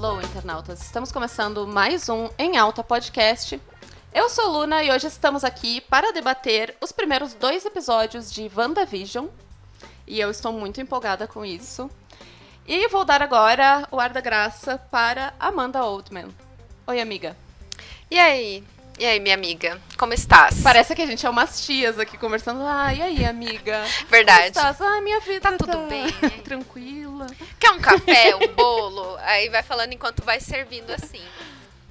Hello, internautas! Estamos começando mais um Em Alta Podcast. Eu sou Luna e hoje estamos aqui para debater os primeiros dois episódios de WandaVision. E eu estou muito empolgada com isso. E vou dar agora o ar da graça para Amanda Oldman. Oi, amiga. E aí? E aí, minha amiga? Como estás? Parece que a gente é umas tias aqui conversando. Ah, e aí, amiga? Verdade. Como estás? Ah, minha vida Tá tudo bem. Tranquila. Quer um café, um bolo? Aí vai falando enquanto vai servindo assim.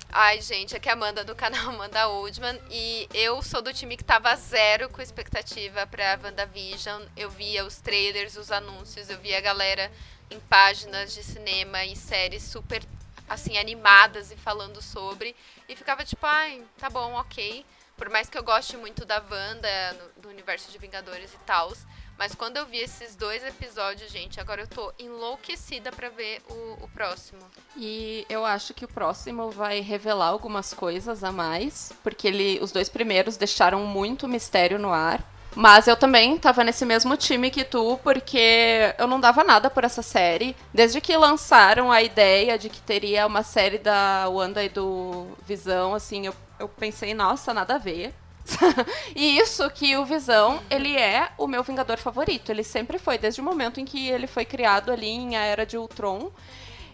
Ai, gente, aqui é a Amanda do canal Amanda Oldman e eu sou do time que tava zero com expectativa pra WandaVision. Eu via os trailers, os anúncios, eu via a galera em páginas de cinema e séries super assim animadas e falando sobre e ficava tipo, ai, tá bom, ok. Por mais que eu goste muito da Wanda, do universo de Vingadores e tals, mas quando eu vi esses dois episódios, gente, agora eu tô enlouquecida pra ver o, o próximo. E eu acho que o próximo vai revelar algumas coisas a mais, porque ele, os dois primeiros deixaram muito mistério no ar. Mas eu também tava nesse mesmo time que tu, porque eu não dava nada por essa série. Desde que lançaram a ideia de que teria uma série da Wanda e do Visão, assim, eu, eu pensei, nossa, nada a ver. e isso que o Visão, ele é o meu Vingador favorito. Ele sempre foi, desde o momento em que ele foi criado ali em A Era de Ultron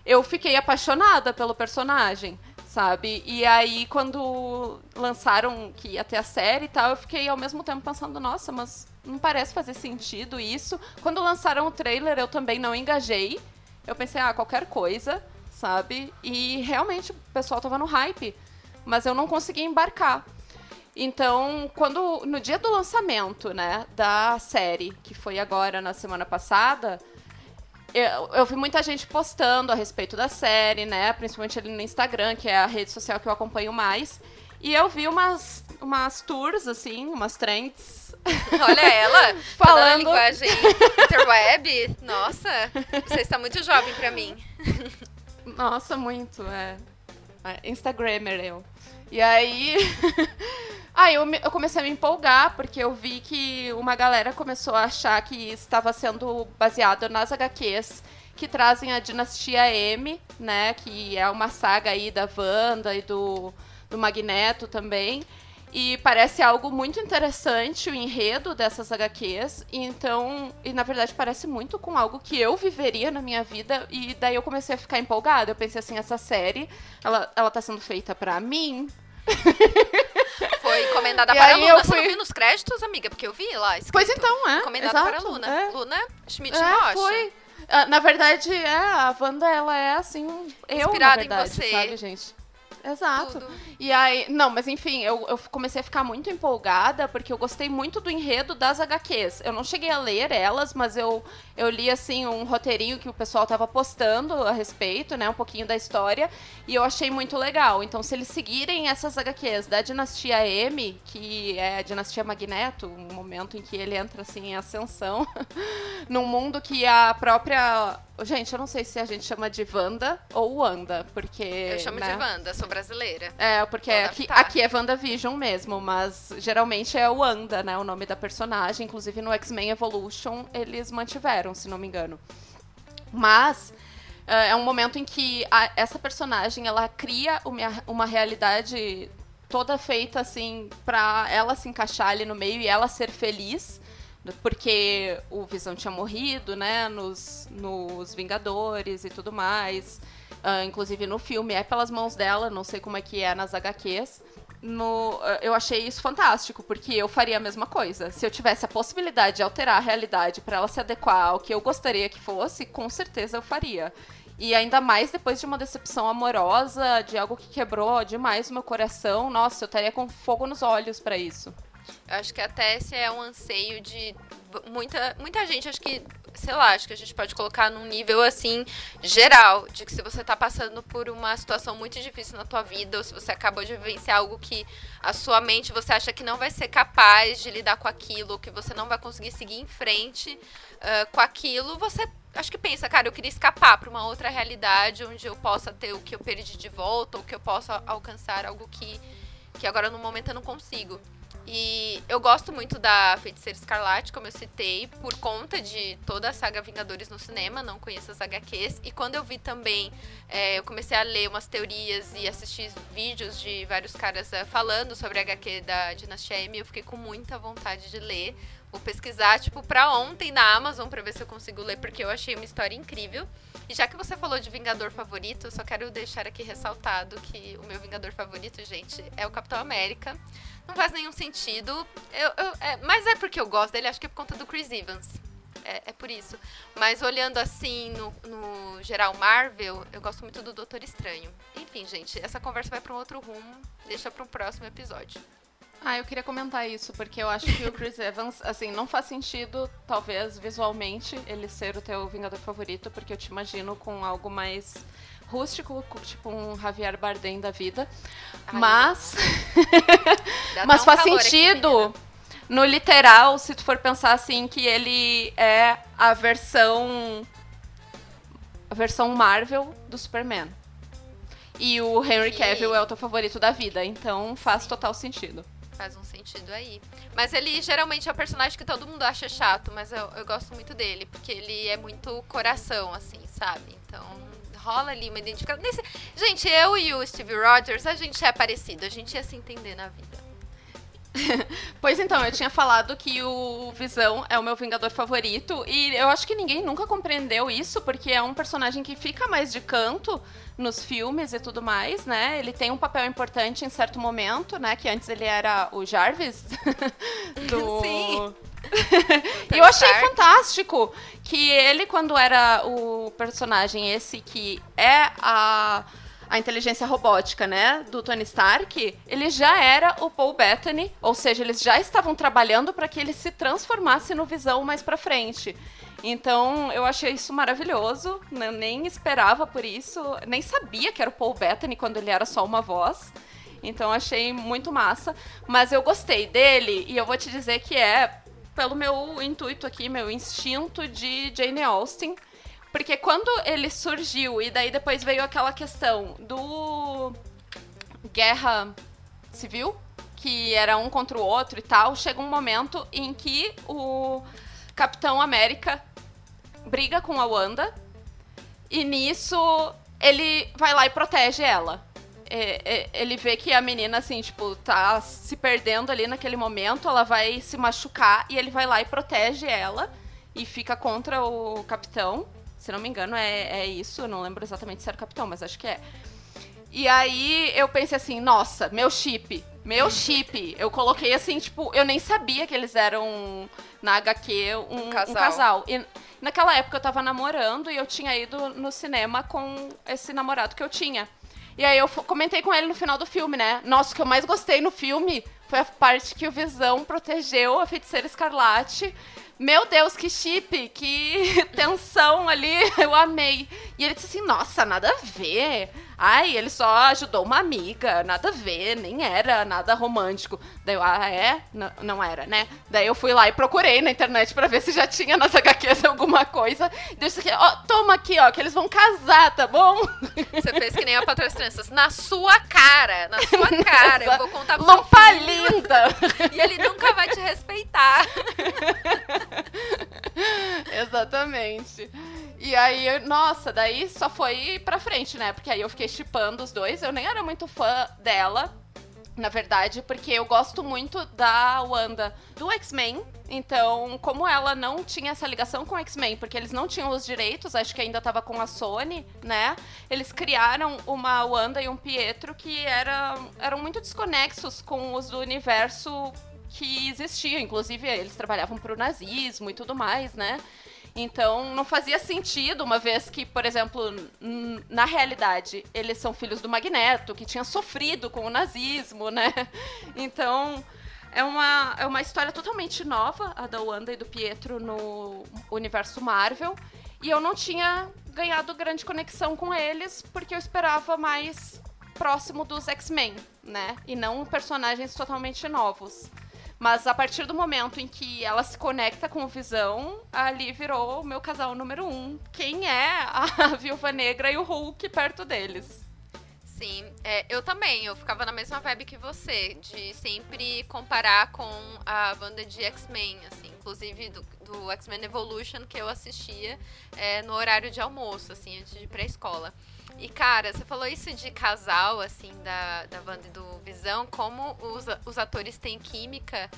eu fiquei apaixonada pelo personagem, sabe? E aí, quando lançaram que ia ter a série e tal, eu fiquei ao mesmo tempo pensando, nossa, mas não parece fazer sentido isso. Quando lançaram o trailer, eu também não engajei. Eu pensei, ah, qualquer coisa, sabe? E realmente o pessoal tava no hype, mas eu não consegui embarcar. Então, quando no dia do lançamento, né, da série, que foi agora na semana passada, eu, eu vi muita gente postando a respeito da série, né? Principalmente ali no Instagram, que é a rede social que eu acompanho mais. E eu vi umas, umas tours, assim, umas trends. Olha ela, falando Falando- linguagem interweb. Nossa, você está muito jovem pra mim. Nossa, muito, é. é Instagrammer eu. E aí. aí eu, me- eu comecei a me empolgar, porque eu vi que uma galera começou a achar que estava sendo baseado nas HQs que trazem a Dinastia M, né? Que é uma saga aí da Wanda e do, do Magneto também. E parece algo muito interessante o enredo dessas HQs. E então, e na verdade parece muito com algo que eu viveria na minha vida. E daí eu comecei a ficar empolgada. Eu pensei assim, essa série, ela, ela tá sendo feita pra mim. Foi encomendada E para a Luna. eu Você não fui- viu nos créditos, amiga? Porque eu vi lá. Escrito, Pois então, é. Encomendada exato, para a Luna. é. Luna Schmidt É, Rocha. foi. Ah, Na verdade, é, a Wanda, ela é assim, eu, Inspirada na em verdade, você. sabe, gente? Exato. Tudo. E aí, não, mas enfim, eu, eu comecei a ficar muito empolgada porque eu gostei muito do enredo das HQs. Eu não cheguei a ler elas, mas eu, eu li assim um roteirinho que o pessoal tava postando a respeito, né, um pouquinho da história, e eu achei muito legal. Então, se eles seguirem essas HQs da Dinastia M, que é a Dinastia Magneto, um momento em que ele entra assim em ascensão, num mundo que a própria Gente, eu não sei se a gente chama de Wanda ou Wanda, porque. Eu chamo né? de Wanda, sou brasileira. É, porque aqui, aqui é WandaVision mesmo, mas geralmente é Wanda, né? O nome da personagem. Inclusive no X-Men Evolution eles mantiveram, se não me engano. Mas é é um momento em que a- essa personagem ela cria uma, uma realidade toda feita assim pra ela se encaixar ali no meio e ela ser feliz. Porque o Visão tinha morrido, né? Nos, nos Vingadores e tudo mais. Ah, inclusive no filme é pelas mãos dela, não sei como é que é nas HQs. No, ah, eu achei isso fantástico, porque eu faria a mesma coisa. Se eu tivesse a possibilidade de alterar a realidade para ela se adequar ao que eu gostaria que fosse, com certeza eu faria. E ainda mais depois de uma decepção amorosa, de algo que quebrou demais o meu coração, nossa, eu estaria com fogo nos olhos para isso. Eu acho que até esse é um anseio de muita, muita gente, acho que, sei lá, acho que a gente pode colocar num nível assim geral, de que se você tá passando por uma situação muito difícil na tua vida, ou se você acabou de vivenciar algo que a sua mente você acha que não vai ser capaz de lidar com aquilo, que você não vai conseguir seguir em frente ah, com aquilo, você acho que pensa, cara, eu queria escapar para uma outra realidade onde eu possa ter o que eu perdi de volta, ou que eu possa alcançar algo que, que agora no momento eu não consigo. E eu gosto muito da Feiticeira Escarlate, como eu citei, por conta de toda a saga Vingadores no cinema, não conheço as HQs. E quando eu vi também, é, eu comecei a ler umas teorias e assistir vídeos de vários caras é, falando sobre a HQ da Dinastia M, eu fiquei com muita vontade de ler. Vou pesquisar, tipo, pra ontem na Amazon pra ver se eu consigo ler, porque eu achei uma história incrível. E já que você falou de Vingador favorito, só quero deixar aqui ressaltado que o meu Vingador favorito, gente, é o Capitão América. Não faz nenhum sentido. Eu, eu, é, mas é porque eu gosto dele, acho que é por conta do Chris Evans. É, é por isso. Mas olhando assim no, no, geral Marvel, eu gosto muito do Doutor Estranho. Enfim, gente, essa conversa vai para um outro rumo. Deixa para um próximo episódio. Ah, eu queria comentar isso, porque eu acho que o Chris Evans, assim, não faz sentido, talvez, visualmente, ele ser o teu Vingador favorito, porque eu te imagino com algo mais rústico, tipo um Javier Bardem da vida. Ai, mas. mas faz sentido. Aqui, no literal, se tu for pensar assim, que ele é a versão. A versão Marvel do Superman. E o Henry Cavill é o teu favorito da vida, então faz total sentido. Faz um sentido aí. Mas ele geralmente é o personagem que todo mundo acha chato, mas eu, eu gosto muito dele, porque ele é muito coração, assim, sabe? Então rola ali uma identificação. Nesse... Gente, eu e o Steve Rogers, a gente é parecido, a gente ia se entender na vida. pois então, eu tinha falado que o Visão é o meu Vingador favorito e eu acho que ninguém nunca compreendeu isso, porque é um personagem que fica mais de canto nos filmes e tudo mais, né? Ele tem um papel importante em certo momento, né? Que antes ele era o Jarvis do... Sim. e eu achei fantástico que ele, quando era o personagem esse que é a a inteligência robótica, né, do Tony Stark, ele já era o Paul Bettany, ou seja, eles já estavam trabalhando para que ele se transformasse no Visão mais para frente. Então, eu achei isso maravilhoso, né? nem esperava por isso, nem sabia que era o Paul Bettany quando ele era só uma voz. Então, achei muito massa, mas eu gostei dele e eu vou te dizer que é pelo meu intuito aqui, meu instinto de Jane Austen porque quando ele surgiu e daí depois veio aquela questão do guerra civil, que era um contra o outro e tal, chega um momento em que o Capitão América briga com a Wanda e nisso ele vai lá e protege ela. Ele vê que a menina, assim, tipo, tá se perdendo ali naquele momento, ela vai se machucar e ele vai lá e protege ela e fica contra o capitão. Se não me engano, é, é isso. Eu não lembro exatamente se era o capitão, mas acho que é. E aí eu pensei assim, nossa, meu chip. Meu chip. Eu coloquei assim, tipo, eu nem sabia que eles eram na HQ um, um casal. Um casal. E naquela época eu tava namorando e eu tinha ido no cinema com esse namorado que eu tinha. E aí eu comentei com ele no final do filme, né? Nossa, o que eu mais gostei no filme foi a parte que o Visão protegeu a feiticeira escarlate meu Deus, que chip, que tensão ali, eu amei. E ele disse assim, nossa, nada a ver. Ai, ele só ajudou uma amiga, nada a ver, nem era nada romântico. Daí eu, ah, é? N não era, né? Daí eu fui lá e procurei na internet para ver se já tinha nas HQs alguma coisa. Deixa aqui, ó, toma aqui, ó, que eles vão casar, tá bom? Você fez que nem a Patroa Tranças. Na sua cara, na sua cara. eu vou contar pro Lompa linda! E ele nunca vai te respeitar. Exatamente. E aí, nossa, daí só foi pra frente, né? Porque aí eu fiquei chipando os dois. Eu nem era muito fã dela, na verdade, porque eu gosto muito da Wanda do X-Men. Então, como ela não tinha essa ligação com o X-Men, porque eles não tinham os direitos, acho que ainda tava com a Sony, né? Eles criaram uma Wanda e um Pietro que era, eram muito desconexos com os do universo que existia. Inclusive, eles trabalhavam pro nazismo e tudo mais, né? Então não fazia sentido, uma vez que, por exemplo, na realidade, eles são filhos do Magneto, que tinha sofrido com o nazismo, né? Então é uma, é uma história totalmente nova, a da Wanda e do Pietro no universo Marvel. E eu não tinha ganhado grande conexão com eles, porque eu esperava mais próximo dos X-Men, né? E não personagens totalmente novos. Mas a partir do momento em que ela se conecta com o Visão, ali virou o meu casal número um. Quem é a Viúva Negra e o Hulk perto deles? Sim, é, eu também, eu ficava na mesma vibe que você, de sempre comparar com a banda de X-Men, assim, inclusive do, do X-Men Evolution que eu assistia é, no horário de almoço, assim, antes de ir pra escola. E, cara, você falou isso de casal, assim, da, da banda do Visão, como os, os atores têm química,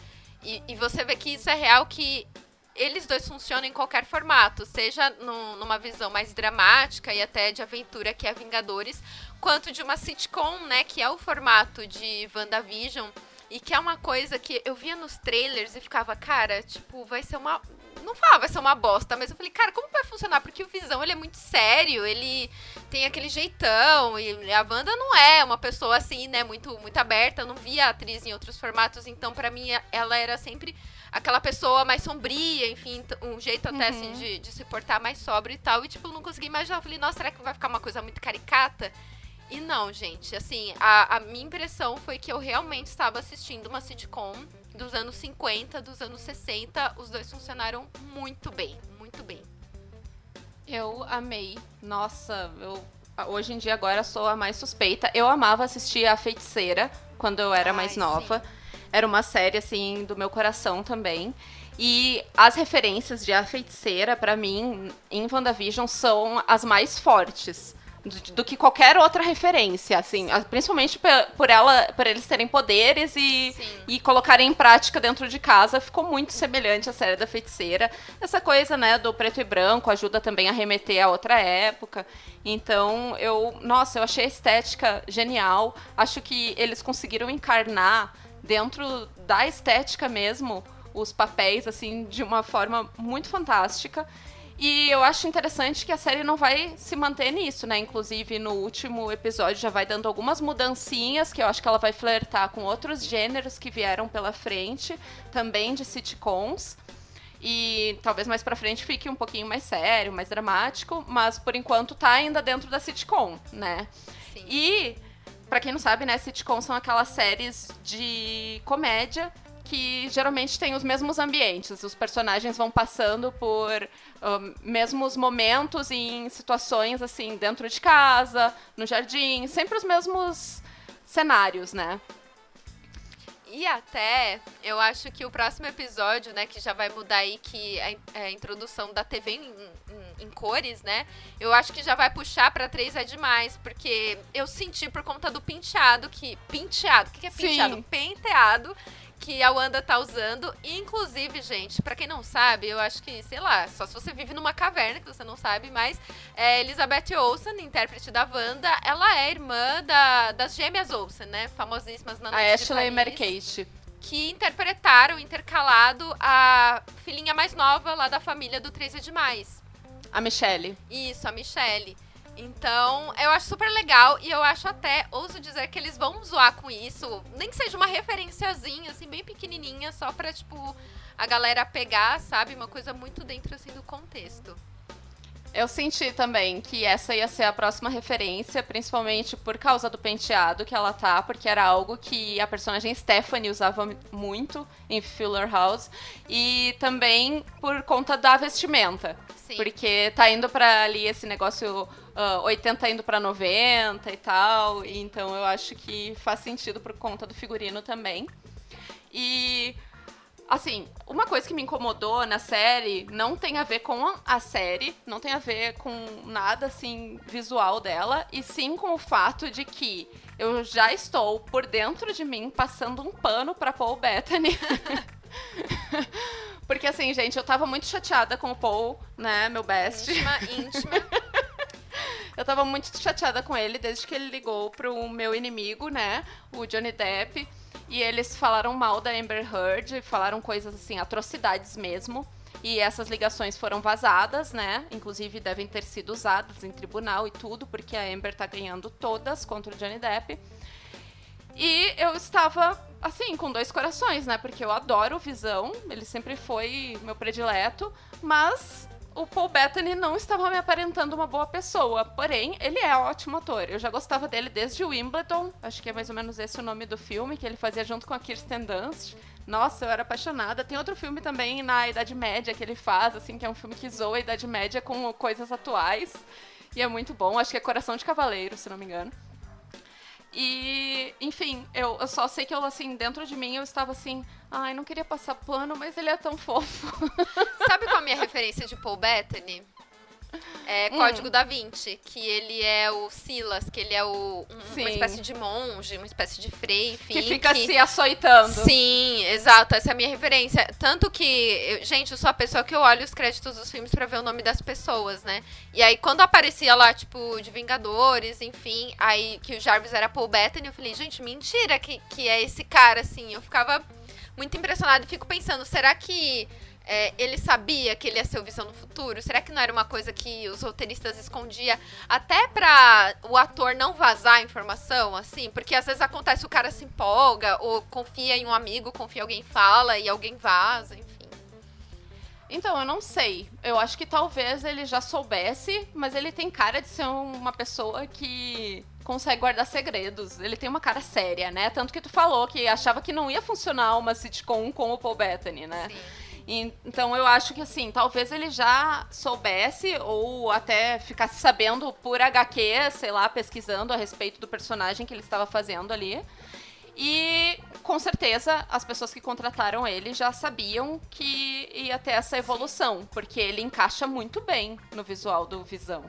e, e você vê que isso é real, que eles dois funcionam em qualquer formato, seja no, numa visão mais dramática e até de aventura, que é Vingadores, quanto de uma sitcom, né, que é o formato de WandaVision, e que é uma coisa que eu via nos trailers e ficava, cara, tipo, vai ser uma. Não falava, vai ser uma bosta, mas eu falei, cara, como vai funcionar? Porque o Visão, ele é muito sério, ele tem aquele jeitão, e a Wanda não é uma pessoa assim, né, muito, muito aberta. Eu não via a atriz em outros formatos, então para mim ela era sempre aquela pessoa mais sombria, enfim, um jeito até assim, uhum. assim de, de se portar mais sóbrio e tal. E tipo, eu não consegui imaginar. Eu falei, nossa, será que vai ficar uma coisa muito caricata? E não, gente, assim, a, a minha impressão foi que eu realmente estava assistindo uma sitcom dos anos 50, dos anos 60. Os dois funcionaram muito bem, muito bem. Eu amei. Nossa, eu hoje em dia agora sou a mais suspeita. Eu amava assistir A Feiticeira quando eu era Ai, mais nova. Sim. Era uma série assim do meu coração também. E as referências de A Feiticeira para mim em WandaVision são as mais fortes do, do, que qualquer outra referência, assim, principalmente por ela, por eles terem poderes e, e colocarem em prática dentro de casa, ficou muito semelhante à série da feiticeira. Essa coisa, né, do preto e branco ajuda também a remeter a outra época. Então, eu, nossa, eu achei a estética genial. Acho que eles conseguiram encarnar dentro da estética mesmo os papéis assim de uma forma muito fantástica. E eu acho interessante que a série não vai se manter nisso, né? Inclusive, no último episódio já vai dando algumas mudancinhas, que eu acho que ela vai flertar com outros gêneros que vieram pela frente, também de sitcoms. E talvez mais pra frente fique um pouquinho mais sério, mais dramático, mas por enquanto tá ainda dentro da sitcom, né? Sim. E, para quem não sabe, né, sitcoms são aquelas séries de comédia que geralmente tem os mesmos ambientes. Os personagens vão passando por mesmos momentos em situações assim, dentro de casa, no jardim, sempre os mesmos cenários, né? E até, eu acho que o próximo episódio, né, que já vai mudar aí, que é a é introdução da TV em, em, em, cores, né? Eu acho que já vai puxar pra 3 é demais, porque eu senti por conta do penteado, que. Penteado, o que, que é penteado? Sim. Penteado que a Wanda tá usando. Inclusive, gente, para quem não sabe, eu acho que, sei lá, só se você vive numa caverna que você não sabe, mas é, Elizabeth Olsen, intérprete da Wanda, ela é irmã da, das gêmeas Olsen, né? Famosíssimas na noite A Ashley e Mary Kate. Que interpretaram, intercalado, a filhinha mais nova lá da família do 3 é Demais. A Michelle. Isso, a Michelle. Então, eu acho super legal e eu acho até, ouso dizer que eles vão zoar com isso, nem que seja uma referenciazinha, assim, bem pequenininha, só pra, tipo, a galera pegar, sabe? Uma coisa muito dentro, assim, do contexto. Eu senti também que essa ia ser a próxima referência, principalmente por causa do penteado que ela tá, porque era algo que a personagem Stephanie usava muito em Fuller House, e também por conta da vestimenta. Sim. Porque tá indo para ali esse negócio uh, ah, 80 indo para 90 e tal, então eu acho que faz sentido por conta do figurino também. E Assim, uma coisa que me incomodou na série não tem a ver com a série, não tem a ver com nada assim visual dela, e sim com o fato de que eu já estou por dentro de mim passando um pano para Paul Bettany. Porque assim, gente, eu tava muito chateada com o Paul, né, meu best. Íntima, íntima. Eu tava muito chateada com ele desde que ele ligou pro meu inimigo, né, o Johnny Depp. E eles falaram mal da Amber Heard, falaram coisas assim, atrocidades mesmo. E essas ligações foram vazadas, né? Inclusive devem ter sido usadas em tribunal e tudo, porque a Amber tá ganhando todas contra o Johnny Depp. E eu estava, assim, com dois corações, né? Porque eu adoro o Visão, ele sempre foi meu predileto, mas o Paul Bettany não estava me aparentando uma boa pessoa. Porém, ele é ótimo ator. Eu já gostava dele desde Wimbledon. Acho que é mais ou menos esse o nome do filme, que ele fazia junto com a Kirsten Dunst. Nossa, eu era apaixonada. Tem outro filme também na Idade Média que ele faz, assim, que é um filme que zoa a Idade Média com coisas atuais. E é muito bom. Acho que é Coração de Cavaleiro, se não me engano. E, enfim, eu, eu só sei que eu, assim, dentro de mim eu estava assim, ai, não queria passar pano, mas ele é tão fofo. Sabe qual é a minha referência de Paul Bettany? É Hum. Código da Vinci, que ele é o Silas, que ele é o, um- uma espécie de monge, uma espécie de frei, enfim. que fica se açoitando. Sim, exato, essa é a minha referência. Tanto que, eu- gente, eu sou a pessoa que eu olho os créditos dos filmes pra ver o nome das pessoas, né? E aí, quando aparecia lá, tipo, de Vingadores, enfim, aí que o Jarvis era Paul Bettany, eu falei, gente, mentira que, que é esse cara, assim. Eu ficava muito impressionada e fico pensando, será que é, ele sabia que ele ia ser o Visão no futuro? Será que não era uma coisa que os roteiristas escondia até pra o ator não vazar a informação, assim? Porque às vezes acontece o cara se empolga, ou confia em um amigo, confia em alguém fala e alguém vaza, enfim. Então, eu não sei. Eu acho que talvez ele já soubesse, mas ele tem cara de ser um- uma pessoa que consegue guardar segredos. Ele tem uma cara séria, né? Tanto que tu falou que achava que não ia funcionar uma sitcom com o Paul Bettany, né? Sim. Então eu acho que assim, talvez ele já soubesse ou até ficasse sabendo por HQ, sei lá, pesquisando a respeito do personagem que ele estava fazendo ali. E com certeza as pessoas que contrataram ele já sabiam que ia ter essa evolução, porque ele encaixa muito bem no visual do Visão.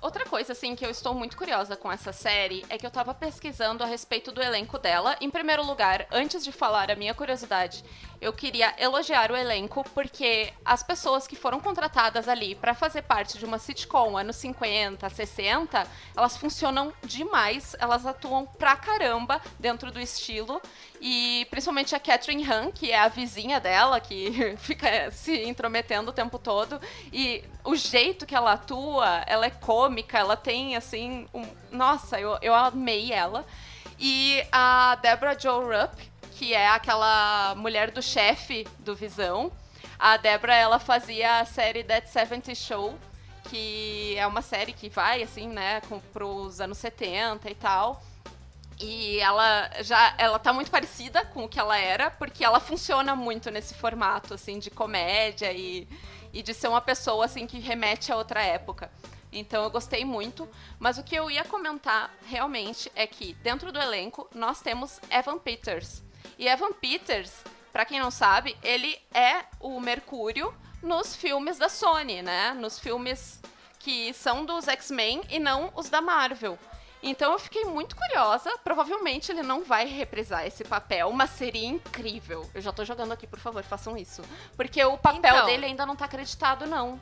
Outra coisa, assim, que eu estou muito curiosa com essa série é que eu tava pesquisando a respeito do elenco dela. Em primeiro lugar, antes de falar a minha curiosidade, eu queria elogiar o elenco porque as pessoas que foram contratadas ali pra fazer parte de uma sitcom anos 50, 60, elas funcionam demais, elas atuam pra caramba dentro do estilo. E principalmente a Catherine Han, que é a vizinha dela, que fica se intrometendo o tempo todo. E o jeito que ela atua, ela é cômica, ela tem assim. Um... Nossa, eu, eu amei ela. E a Deborah Jo Rupp, que é aquela mulher do chefe do Visão. A Deborah, ela fazia a série That 70 Show, que é uma série que vai, assim, né, com, pros anos 70 e tal. E ela já ela tá muito parecida com o que ela era, porque ela funciona muito nesse formato assim de comédia e, e de ser uma pessoa assim que remete a outra época. Então eu gostei muito, mas o que eu ia comentar realmente é que dentro do elenco nós temos Evan Peters. E Evan Peters, pra quem não sabe, ele é o Mercúrio nos filmes da Sony, né? Nos filmes que são dos X-Men e não os da Marvel. Então eu fiquei muito curiosa. Provavelmente ele não vai reprisar esse papel, mas seria incrível. Eu já tô jogando aqui, por favor, façam isso. Porque o papel Então. dele ainda não tá acreditado, não.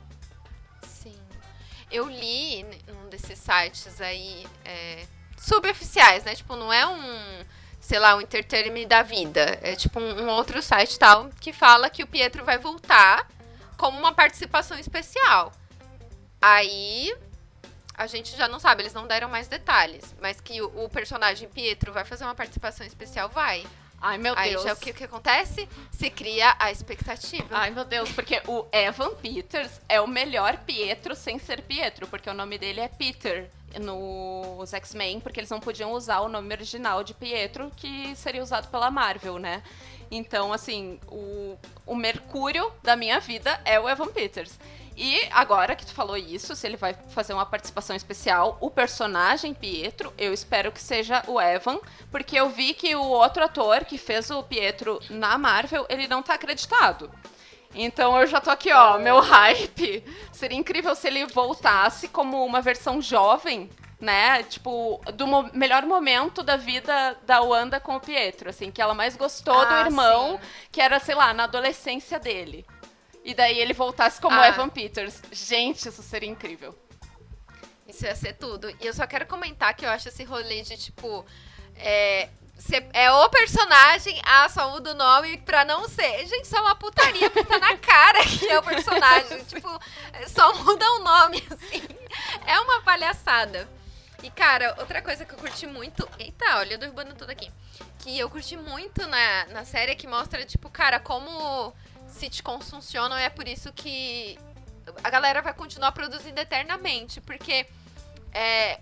Sim. Eu li num desses sites aí, é, suboficiais, né? Tipo, não é um, sei lá, um entertainment da vida. É tipo um, um outro site tal que fala que o Pietro vai voltar como uma participação especial. Aí a gente já não sabe, eles não deram mais detalhes. Mas que o, o personagem Pietro vai fazer uma participação especial, vai. Ai, meu Aí Deus. já o que, que acontece? Se cria a expectativa. Ai, meu Deus, porque o Evan Peters é o melhor Pietro sem ser Pietro, porque o nome dele é Peter nos X-Men, porque eles não podiam usar o nome original de Pietro, que seria usado pela Marvel, né? Então, assim, o, o Mercúrio da minha vida é o Evan Peters. E agora que tu falou isso, se ele vai fazer uma participação especial, o personagem Pietro, eu espero que seja o Evan, porque eu vi que o outro ator que fez o Pietro na Marvel, ele não tá acreditado. Então eu já tô aqui, ó, meu hype. Seria incrível se ele voltasse como uma versão jovem, né? Tipo, do mo- melhor momento da vida da Wanda com o Pietro, assim, que ela mais gostou do Ah, irmão, sim. que era, sei lá, na adolescência dele. E daí ele voltasse como Ah. Evan Peters. Gente, isso seria incrível. Isso ia ser tudo. E eu só quero comentar que eu acho esse rolê de, tipo. É, é o personagem, ah, só muda o nome pra não ser. Gente, isso é uma putaria, porque tá na cara que é o personagem. tipo, só muda o nome, assim. É uma palhaçada. E, cara, outra coisa que eu curti muito. Eita, olha, eu derrubando tudo aqui. Que eu curti muito na, na série que mostra, tipo, cara, como sitcoms funcionam e é por isso que a galera vai continuar produzindo eternamente, porque é,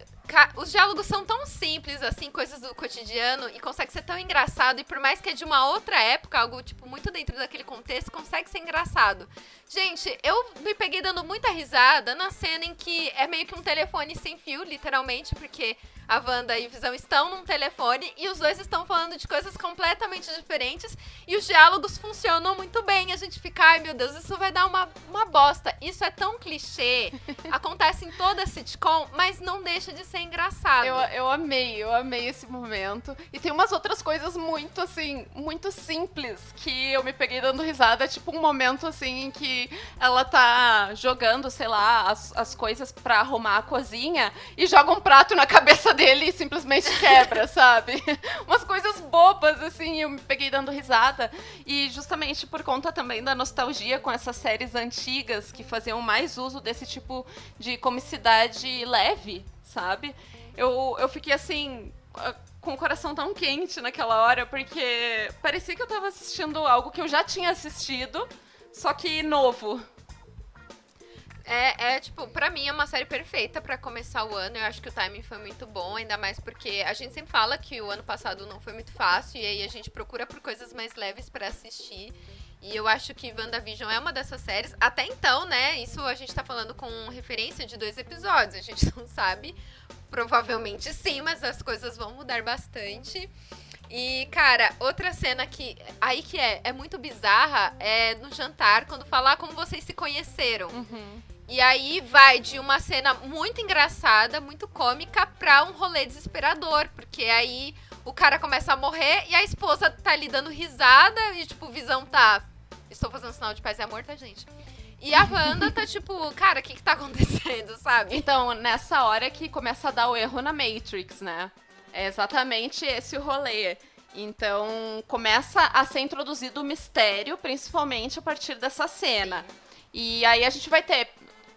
os diálogos são tão simples, assim, coisas do cotidiano, e consegue ser tão engraçado, e por mais que é de uma outra época, algo, tipo, muito dentro daquele contexto, consegue ser engraçado. Gente, eu me peguei dando muita risada na cena em que é meio que um telefone sem fio, literalmente, porque a Wanda e o Visão estão num telefone e os dois estão falando de coisas completamente diferentes e os diálogos funcionam muito bem. A gente fica, ai meu Deus, isso vai dar uma, uma bosta. Isso é tão clichê, acontece em toda sitcom, mas não deixa de ser engraçado. Eu, eu amei, eu amei esse momento. E tem umas outras coisas muito, assim, muito simples que eu me peguei dando risada. Tipo um momento, assim, em que ela tá jogando, sei lá, as, as coisas pra arrumar a cozinha e joga um prato na cabeça dele simplesmente quebra, sabe? Umas coisas bobas, assim, eu me peguei dando risada. E justamente por conta também da nostalgia com essas séries antigas que faziam mais uso desse tipo de comicidade leve, sabe? Eu, eu fiquei assim. Com o coração tão quente naquela hora, porque parecia que eu tava assistindo algo que eu já tinha assistido, só que novo, é, é, tipo, pra mim é uma série perfeita para começar o ano. Eu acho que o timing foi muito bom, ainda mais porque a gente sempre fala que o ano passado não foi muito fácil e aí a gente procura por coisas mais leves para assistir. E eu acho que WandaVision é uma dessas séries. Até então, né? Isso a gente tá falando com referência de dois episódios. A gente não sabe. Provavelmente sim, mas as coisas vão mudar bastante. E, cara, outra cena que. Aí que é, é muito bizarra é no jantar, quando falar como vocês se conheceram. Uhum. E aí vai de uma cena muito engraçada, muito cômica, pra um rolê desesperador. Porque aí o cara começa a morrer e a esposa tá ali dando risada e, tipo, visão tá. Estou fazendo sinal de paz e amor, tá, gente? E a Wanda tá tipo, cara, o que que tá acontecendo, sabe? Então, nessa hora que começa a dar o erro na Matrix, né? É exatamente esse o rolê. Então, começa a ser introduzido o mistério, principalmente a partir dessa cena. E aí a gente vai ter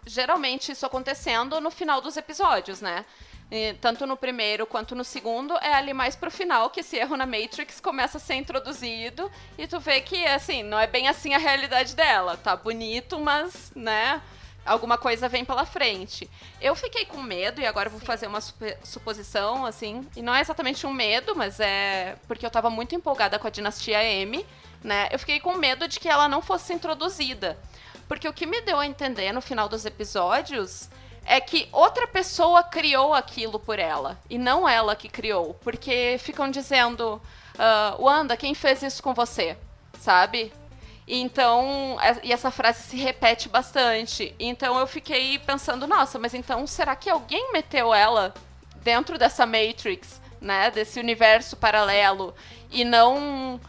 geralmente isso acontecendo no final dos episódios, né? E, tanto no primeiro quanto no segundo, é ali mais pro final que esse erro na Matrix começa a ser introduzido e tu vê que, assim, não é bem assim a realidade dela. Tá bonito, mas, né, alguma coisa vem pela frente. Eu fiquei com medo, e agora vou fazer uma suposição, assim, e não é exatamente um medo, mas é porque eu tava muito empolgada com a dinastia M, né? Eu fiquei com medo de que ela não fosse introduzida. Porque o que me deu a entender no final dos episódios é que outra pessoa criou aquilo por ela e não ela que criou. Porque ficam dizendo, uh, Wanda, quem fez isso com você? Sabe? Então, e essa frase se repete bastante. Então eu fiquei pensando, nossa, mas então será que alguém meteu ela dentro dessa Matrix, né, desse universo paralelo e não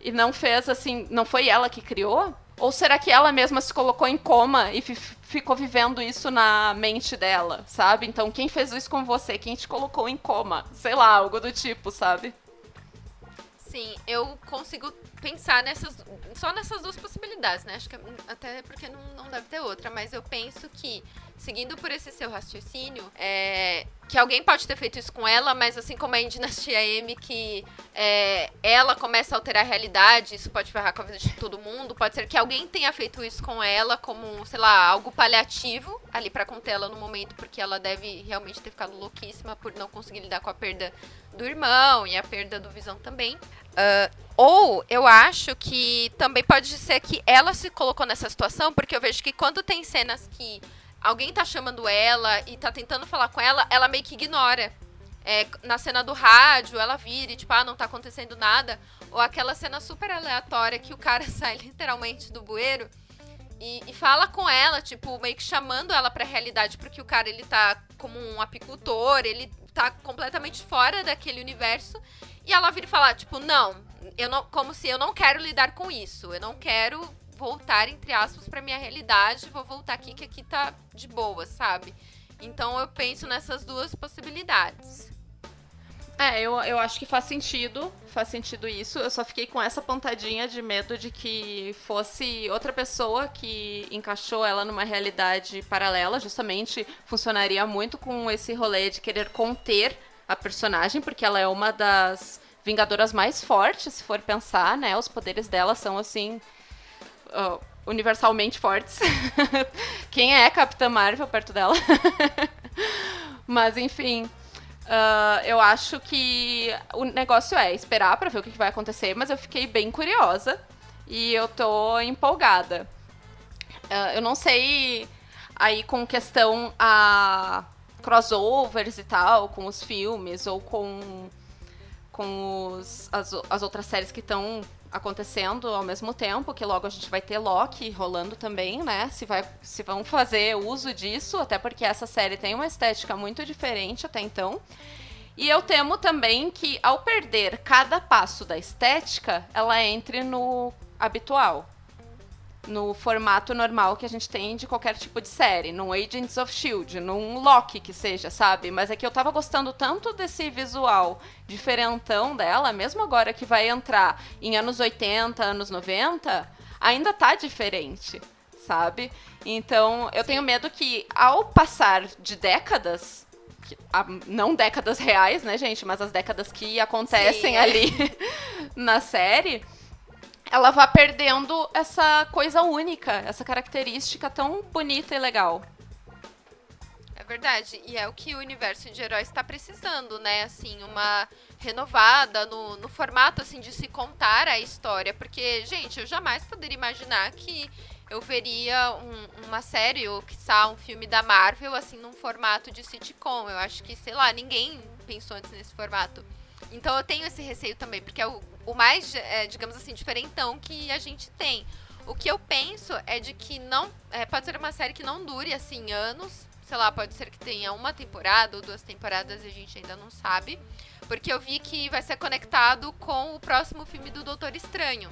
e não fez assim, não foi ela que criou? Ou será que ela mesma se colocou em coma e ficou vivendo isso na mente dela, sabe? Então, quem fez isso com você? Quem te colocou em coma? Sei lá, algo do tipo, sabe? Sim, eu consigo pensar nessas só nessas duas possibilidades, né? Acho que até porque não, não deve ter outra, mas eu penso que seguindo por esse seu raciocínio, é, que alguém pode ter feito isso com ela, mas assim como é em Dinastia M, que é, ela começa a alterar a realidade, isso pode ferrar com a vida de todo mundo, pode ser que alguém tenha feito isso com ela como, sei lá, algo paliativo ali para conter ela no momento, porque ela deve realmente ter ficado louquíssima por não conseguir lidar com a perda do irmão e a perda do Visão também. Uh, ou eu acho que também pode ser que ela se colocou nessa situação, porque eu vejo que quando tem cenas que alguém tá chamando ela e tá tentando falar com ela, ela meio que ignora. É, na cena do rádio, ela vira e, tipo, ah, não tá acontecendo nada. Ou aquela cena super aleatória que o cara sai literalmente do bueiro e, e, fala com ela, tipo, meio que chamando ela pra realidade, porque o cara, ele tá como um apicultor, ele tá completamente fora daquele universo. E ela vira e fala, tipo, não, eu não, como se eu não quero lidar com isso. Eu não quero voltar, entre aspas, pra minha realidade. Vou voltar aqui, que aqui tá de boa, sabe? Então eu penso nessas duas possibilidades. É, eu, eu acho que faz sentido, faz sentido isso. Eu só fiquei com essa pontadinha de medo de que fosse outra pessoa que encaixou ela numa realidade paralela. Justamente funcionaria muito com esse rolê de querer conter a personagem, porque ela é uma das Vingadoras mais fortes, se for pensar, né? Os poderes dela são assim. Uh, universalmente fortes. Quem é Capitã Marvel perto dela? Mas enfim, uh, eu acho que o negócio é esperar para ver o que vai acontecer, mas eu fiquei bem curiosa e eu tô empolgada. Uh, eu não sei aí com questão a crossovers e tal, com os filmes ou com, com os, as, as outras séries que estão acontecendo ao mesmo tempo, que logo a gente vai ter Loki rolando também, né? Se, vai, se vão fazer uso disso, até porque essa série tem uma estética muito diferente até então. E eu temo também que ao perder cada passo da estética, ela entre no habitual no formato normal que a gente tem de qualquer tipo de série, num Agents of Shield, num Loki que seja, sabe? Mas é que eu tava gostando tanto desse visual diferentão dela, mesmo agora que vai entrar em anos 80, anos 90, ainda tá diferente, sabe? Então, eu Sim. tenho medo que ao passar de décadas, não décadas reais, né, gente, mas as décadas que acontecem Sim, é. ali na série, ela vai perdendo essa coisa única, essa característica tão bonita e legal. É verdade. E é o que o universo de heróis está precisando, né? Assim, uma renovada no, no formato, assim, de se contar a história. Porque, gente, eu jamais poderia imaginar que eu veria um, uma série ou, quiçá, um filme da Marvel, assim, num formato de sitcom. Eu acho que, sei lá, ninguém pensou antes nesse formato. Então eu tenho esse receio também, porque é o, o mais, é, digamos assim, diferentão que a gente tem. O que eu penso é de que não. É, pode ser uma série que não dure assim anos. Sei lá, pode ser que tenha uma temporada ou duas temporadas e a gente ainda não sabe. Porque eu vi que vai ser conectado com o próximo filme do Doutor Estranho.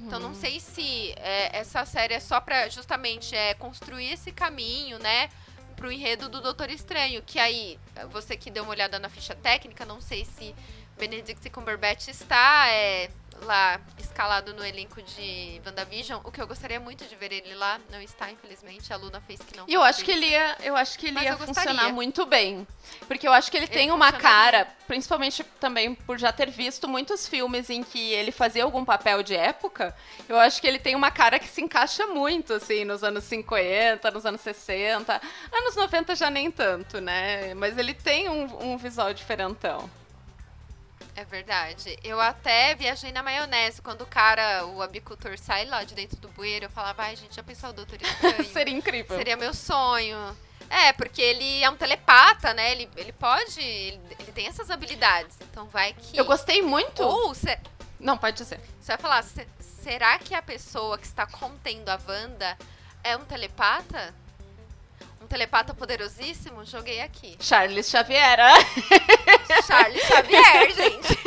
Então não hum. sei se é, essa série é só pra justamente é, construir esse caminho, né? Pro enredo do Doutor Estranho. Que aí, você que deu uma olhada na ficha técnica, não sei se Benedict Cumberbatch está é, lá escalado no elenco de WandaVision. O que eu gostaria muito de ver ele lá, não está, infelizmente. A Luna fez que não. E eu acho que ele ia, eu acho que ele ia funcionar muito bem. Porque eu acho que ele, ele tem uma cara, bem. principalmente também por já ter visto muitos filmes em que ele fazia algum papel de época. Eu acho que ele tem uma cara que se encaixa muito, assim, nos anos 50, nos anos 60. Anos 90 já nem tanto, né? Mas ele tem um, um visual diferentão. É verdade. Eu até viajei na maionese. Quando o cara, o abicultor, sai lá de dentro do bueiro, eu falava, ai, gente, já pensou o Doutor Estranho? Seria incrível. Seria meu sonho. É, porque ele é um telepata, né? Ele, ele pode. Ele, ele tem essas habilidades. Então vai que. Eu gostei muito. Ou. Se... Não, pode dizer. Você vai falar, será que a pessoa que está contendo a Wanda é um telepata? Telepata poderosíssimo, joguei aqui. Charles Xavier. Charles Xavier, gente.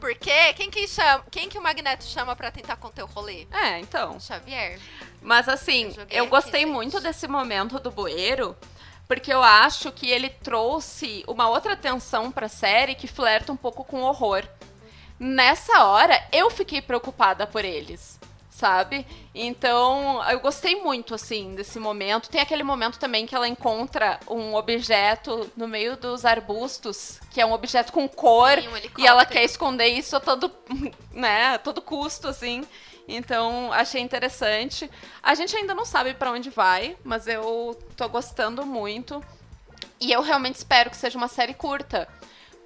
Porque quem que chama, quem que o Magneto chama para tentar conter o rolê? É, então. Xavier. Mas assim, eu, eu gostei aqui, muito desse momento do bueiro, porque eu acho que ele trouxe uma outra tensão pra série que flerta um pouco com horror. Nessa hora, eu fiquei preocupada por eles sabe? Então, eu gostei muito, assim, desse momento. Tem aquele momento também que ela encontra um objeto no meio dos arbustos, que é um objeto com cor, Sim, um e ela quer esconder isso a todo, né, a todo custo, assim. Então, achei interessante. A gente ainda não sabe para onde vai, mas eu tô gostando muito. E eu realmente espero que seja uma série curta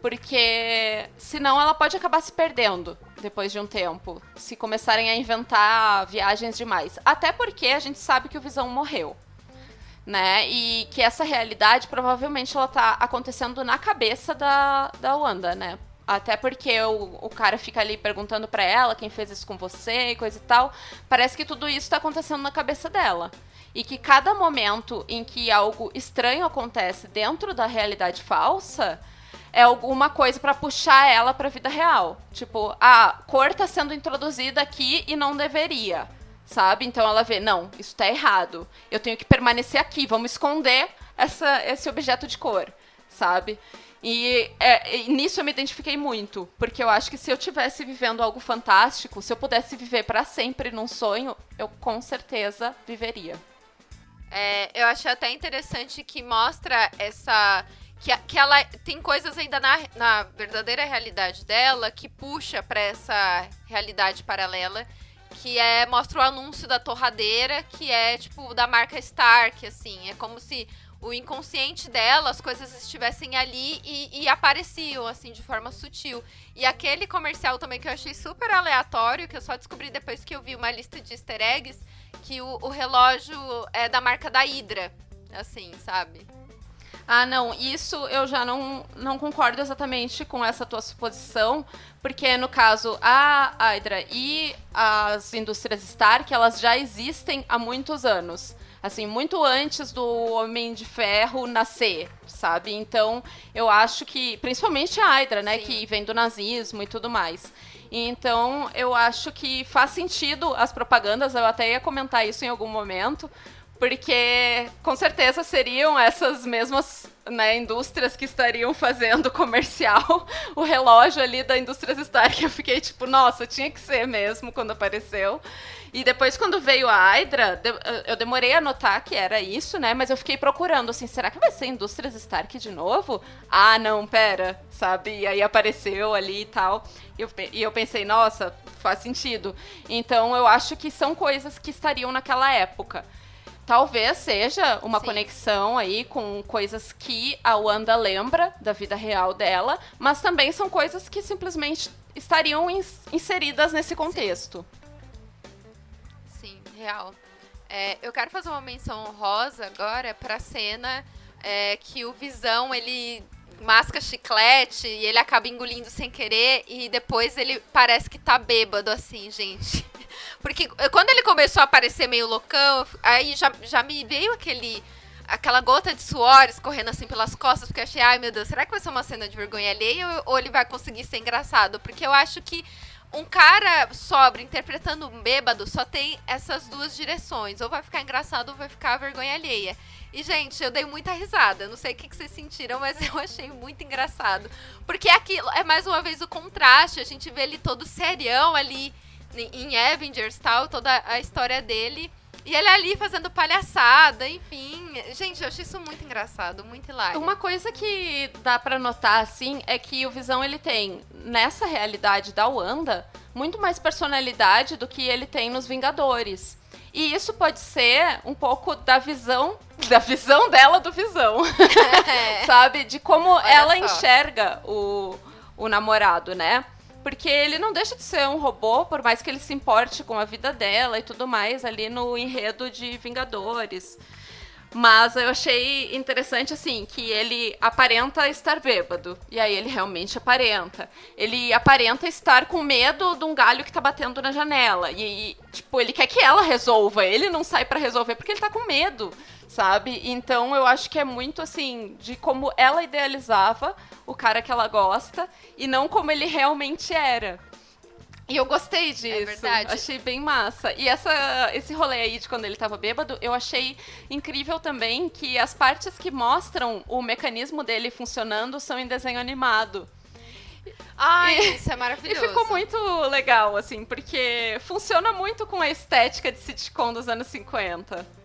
porque senão ela pode acabar se perdendo depois de um tempo, se começarem a inventar viagens demais. Até porque a gente sabe que o Visão morreu. Né? E que essa realidade provavelmente ela tá acontecendo na cabeça da, da Wanda, né? Até porque o, o cara fica ali perguntando para ela quem fez isso com você e coisa e tal. Parece que tudo isso tá acontecendo na cabeça dela. E que cada momento em que algo estranho acontece dentro da realidade falsa, é alguma coisa para puxar ela para a vida real. Tipo, a cor tá sendo introduzida aqui e não deveria, sabe? Então ela vê, não, isso tá errado. Eu tenho que permanecer aqui, vamos esconder essa, esse objeto de cor, sabe? E, é, e, nisso eu me identifiquei muito, porque eu acho que se eu tivesse vivendo algo fantástico, se eu pudesse viver para sempre num sonho, eu com certeza viveria. É, eu achei até interessante que mostra essa que, que ela tem coisas ainda na, na verdadeira realidade dela que puxa para essa realidade paralela que é mostra o anúncio da torradeira que é tipo da marca Stark assim. É como se o inconsciente dela as coisas estivessem ali e, e, apareciam assim de forma sutil. E aquele comercial também que eu achei super aleatório que eu só descobri depois que eu vi uma lista de Easter eggs que o, o relógio é da marca da Hydra assim sabe Ah, não, isso eu já não, não concordo exatamente com essa tua suposição, porque no caso a Hydra e as indústrias Stark, elas já existem há muitos anos. Assim, muito antes do Homem de Ferro nascer, sabe? Então, eu acho que, principalmente a Hydra, né, Sim. que vem do nazismo e tudo mais. Então, eu acho que faz sentido as propagandas, eu até ia comentar isso em algum momento, porque com certeza seriam essas mesmas né, indústrias que estariam fazendo comercial o relógio ali da indústria Stark. Eu fiquei tipo, nossa, tinha que ser mesmo quando apareceu. E depois, quando veio a Hydra, eu demorei a notar que era isso, né? Mas eu fiquei procurando, assim, será que vai ser Indústrias Stark de novo? Ah, não, pera, sabe? E aí apareceu ali e tal. E eu, e eu pensei, nossa, faz sentido. Então eu acho que são coisas que estariam naquela época. Talvez seja uma Sim. conexão aí com coisas que a Wanda lembra da vida real dela, mas também são coisas que simplesmente estariam inseridas nesse contexto. Sim, real. É, eu quero fazer uma menção rosa agora para a cena é, que o Visão ele masca chiclete e ele acaba engolindo sem querer e depois ele parece que tá bêbado assim, gente. Porque quando ele começou a aparecer meio loucão, aí já, já me veio aquele aquela gota de suor escorrendo assim pelas costas, porque eu achei, ai meu Deus, será que vai ser uma cena de vergonha alheia ou ele vai conseguir ser engraçado? Porque eu acho que um cara sóbrio interpretando um bêbado só tem essas duas direções, ou vai ficar engraçado ou vai ficar vergonha alheia. E, gente, eu dei muita risada. Não sei o que, que vocês sentiram, mas eu achei muito engraçado. Porque aquilo é mais uma vez o contraste. A gente vê ele todo serião ali em Avengers tal, toda a história dele. E ele ali fazendo palhaçada, enfim. Gente, eu achei isso muito engraçado, muito hilário. Uma coisa que dá para notar, assim, é que o Visão, ele tem, nessa realidade da Wanda, muito mais personalidade do que ele tem nos Vingadores. E isso pode ser um pouco da visão, da visão dela do Visão. É. Sabe? De como Olha ela só. enxerga o, o namorado, né? Porque ele não deixa de ser um robô, por mais que ele se importe com a vida dela e tudo mais ali no enredo de Vingadores. Mas eu achei interessante, assim, que ele aparenta estar bêbado. E aí ele realmente aparenta. Ele aparenta estar com medo de um galho que tá batendo na janela. E, tipo, ele quer que ela resolva. Ele não sai para resolver porque ele tá com medo sabe? Então eu acho que é muito assim de como ela idealizava o cara que ela gosta e não como ele realmente era. E eu gostei disso. É verdade. Achei bem massa. E essa, esse rolê aí de quando ele tava bêbado, eu achei incrível também que as partes que mostram o mecanismo dele funcionando são em desenho animado. Ai, e, isso é maravilhoso. E ficou muito legal, assim, porque funciona muito com a estética de sitcom dos anos 50.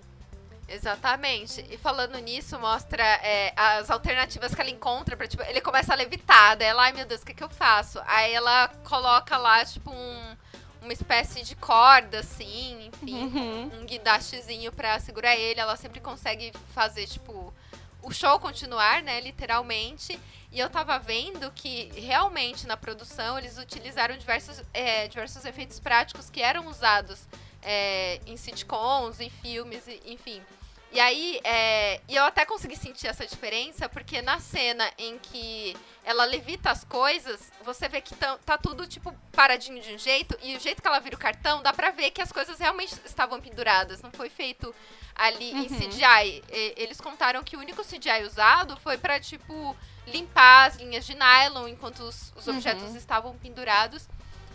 Exatamente. E falando nisso, mostra é, as alternativas que ela encontra para tipo, ele começa a levitar, daí ela, ai meu Deus, o que, que eu faço? Aí ela coloca lá, tipo, um, uma espécie de corda, assim, enfim, uhum. um guindastezinho pra segurar ele. Ela sempre consegue fazer, tipo, o show continuar, né, literalmente. E eu tava vendo que realmente na produção eles utilizaram diversos, é, diversos efeitos práticos que eram usados é, em sitcoms, em filmes, enfim. E aí, é, e eu até consegui sentir essa diferença, porque na cena em que ela levita as coisas, você vê que tá, tá, tudo, tipo, paradinho de um jeito, e o jeito que ela vira o cartão, dá pra ver que as coisas realmente estavam penduradas, não foi feito ali uhum. em CGI. E, eles contaram que o único CGI usado foi pra, tipo, limpar as linhas de nylon enquanto os, os objetos uhum. estavam pendurados.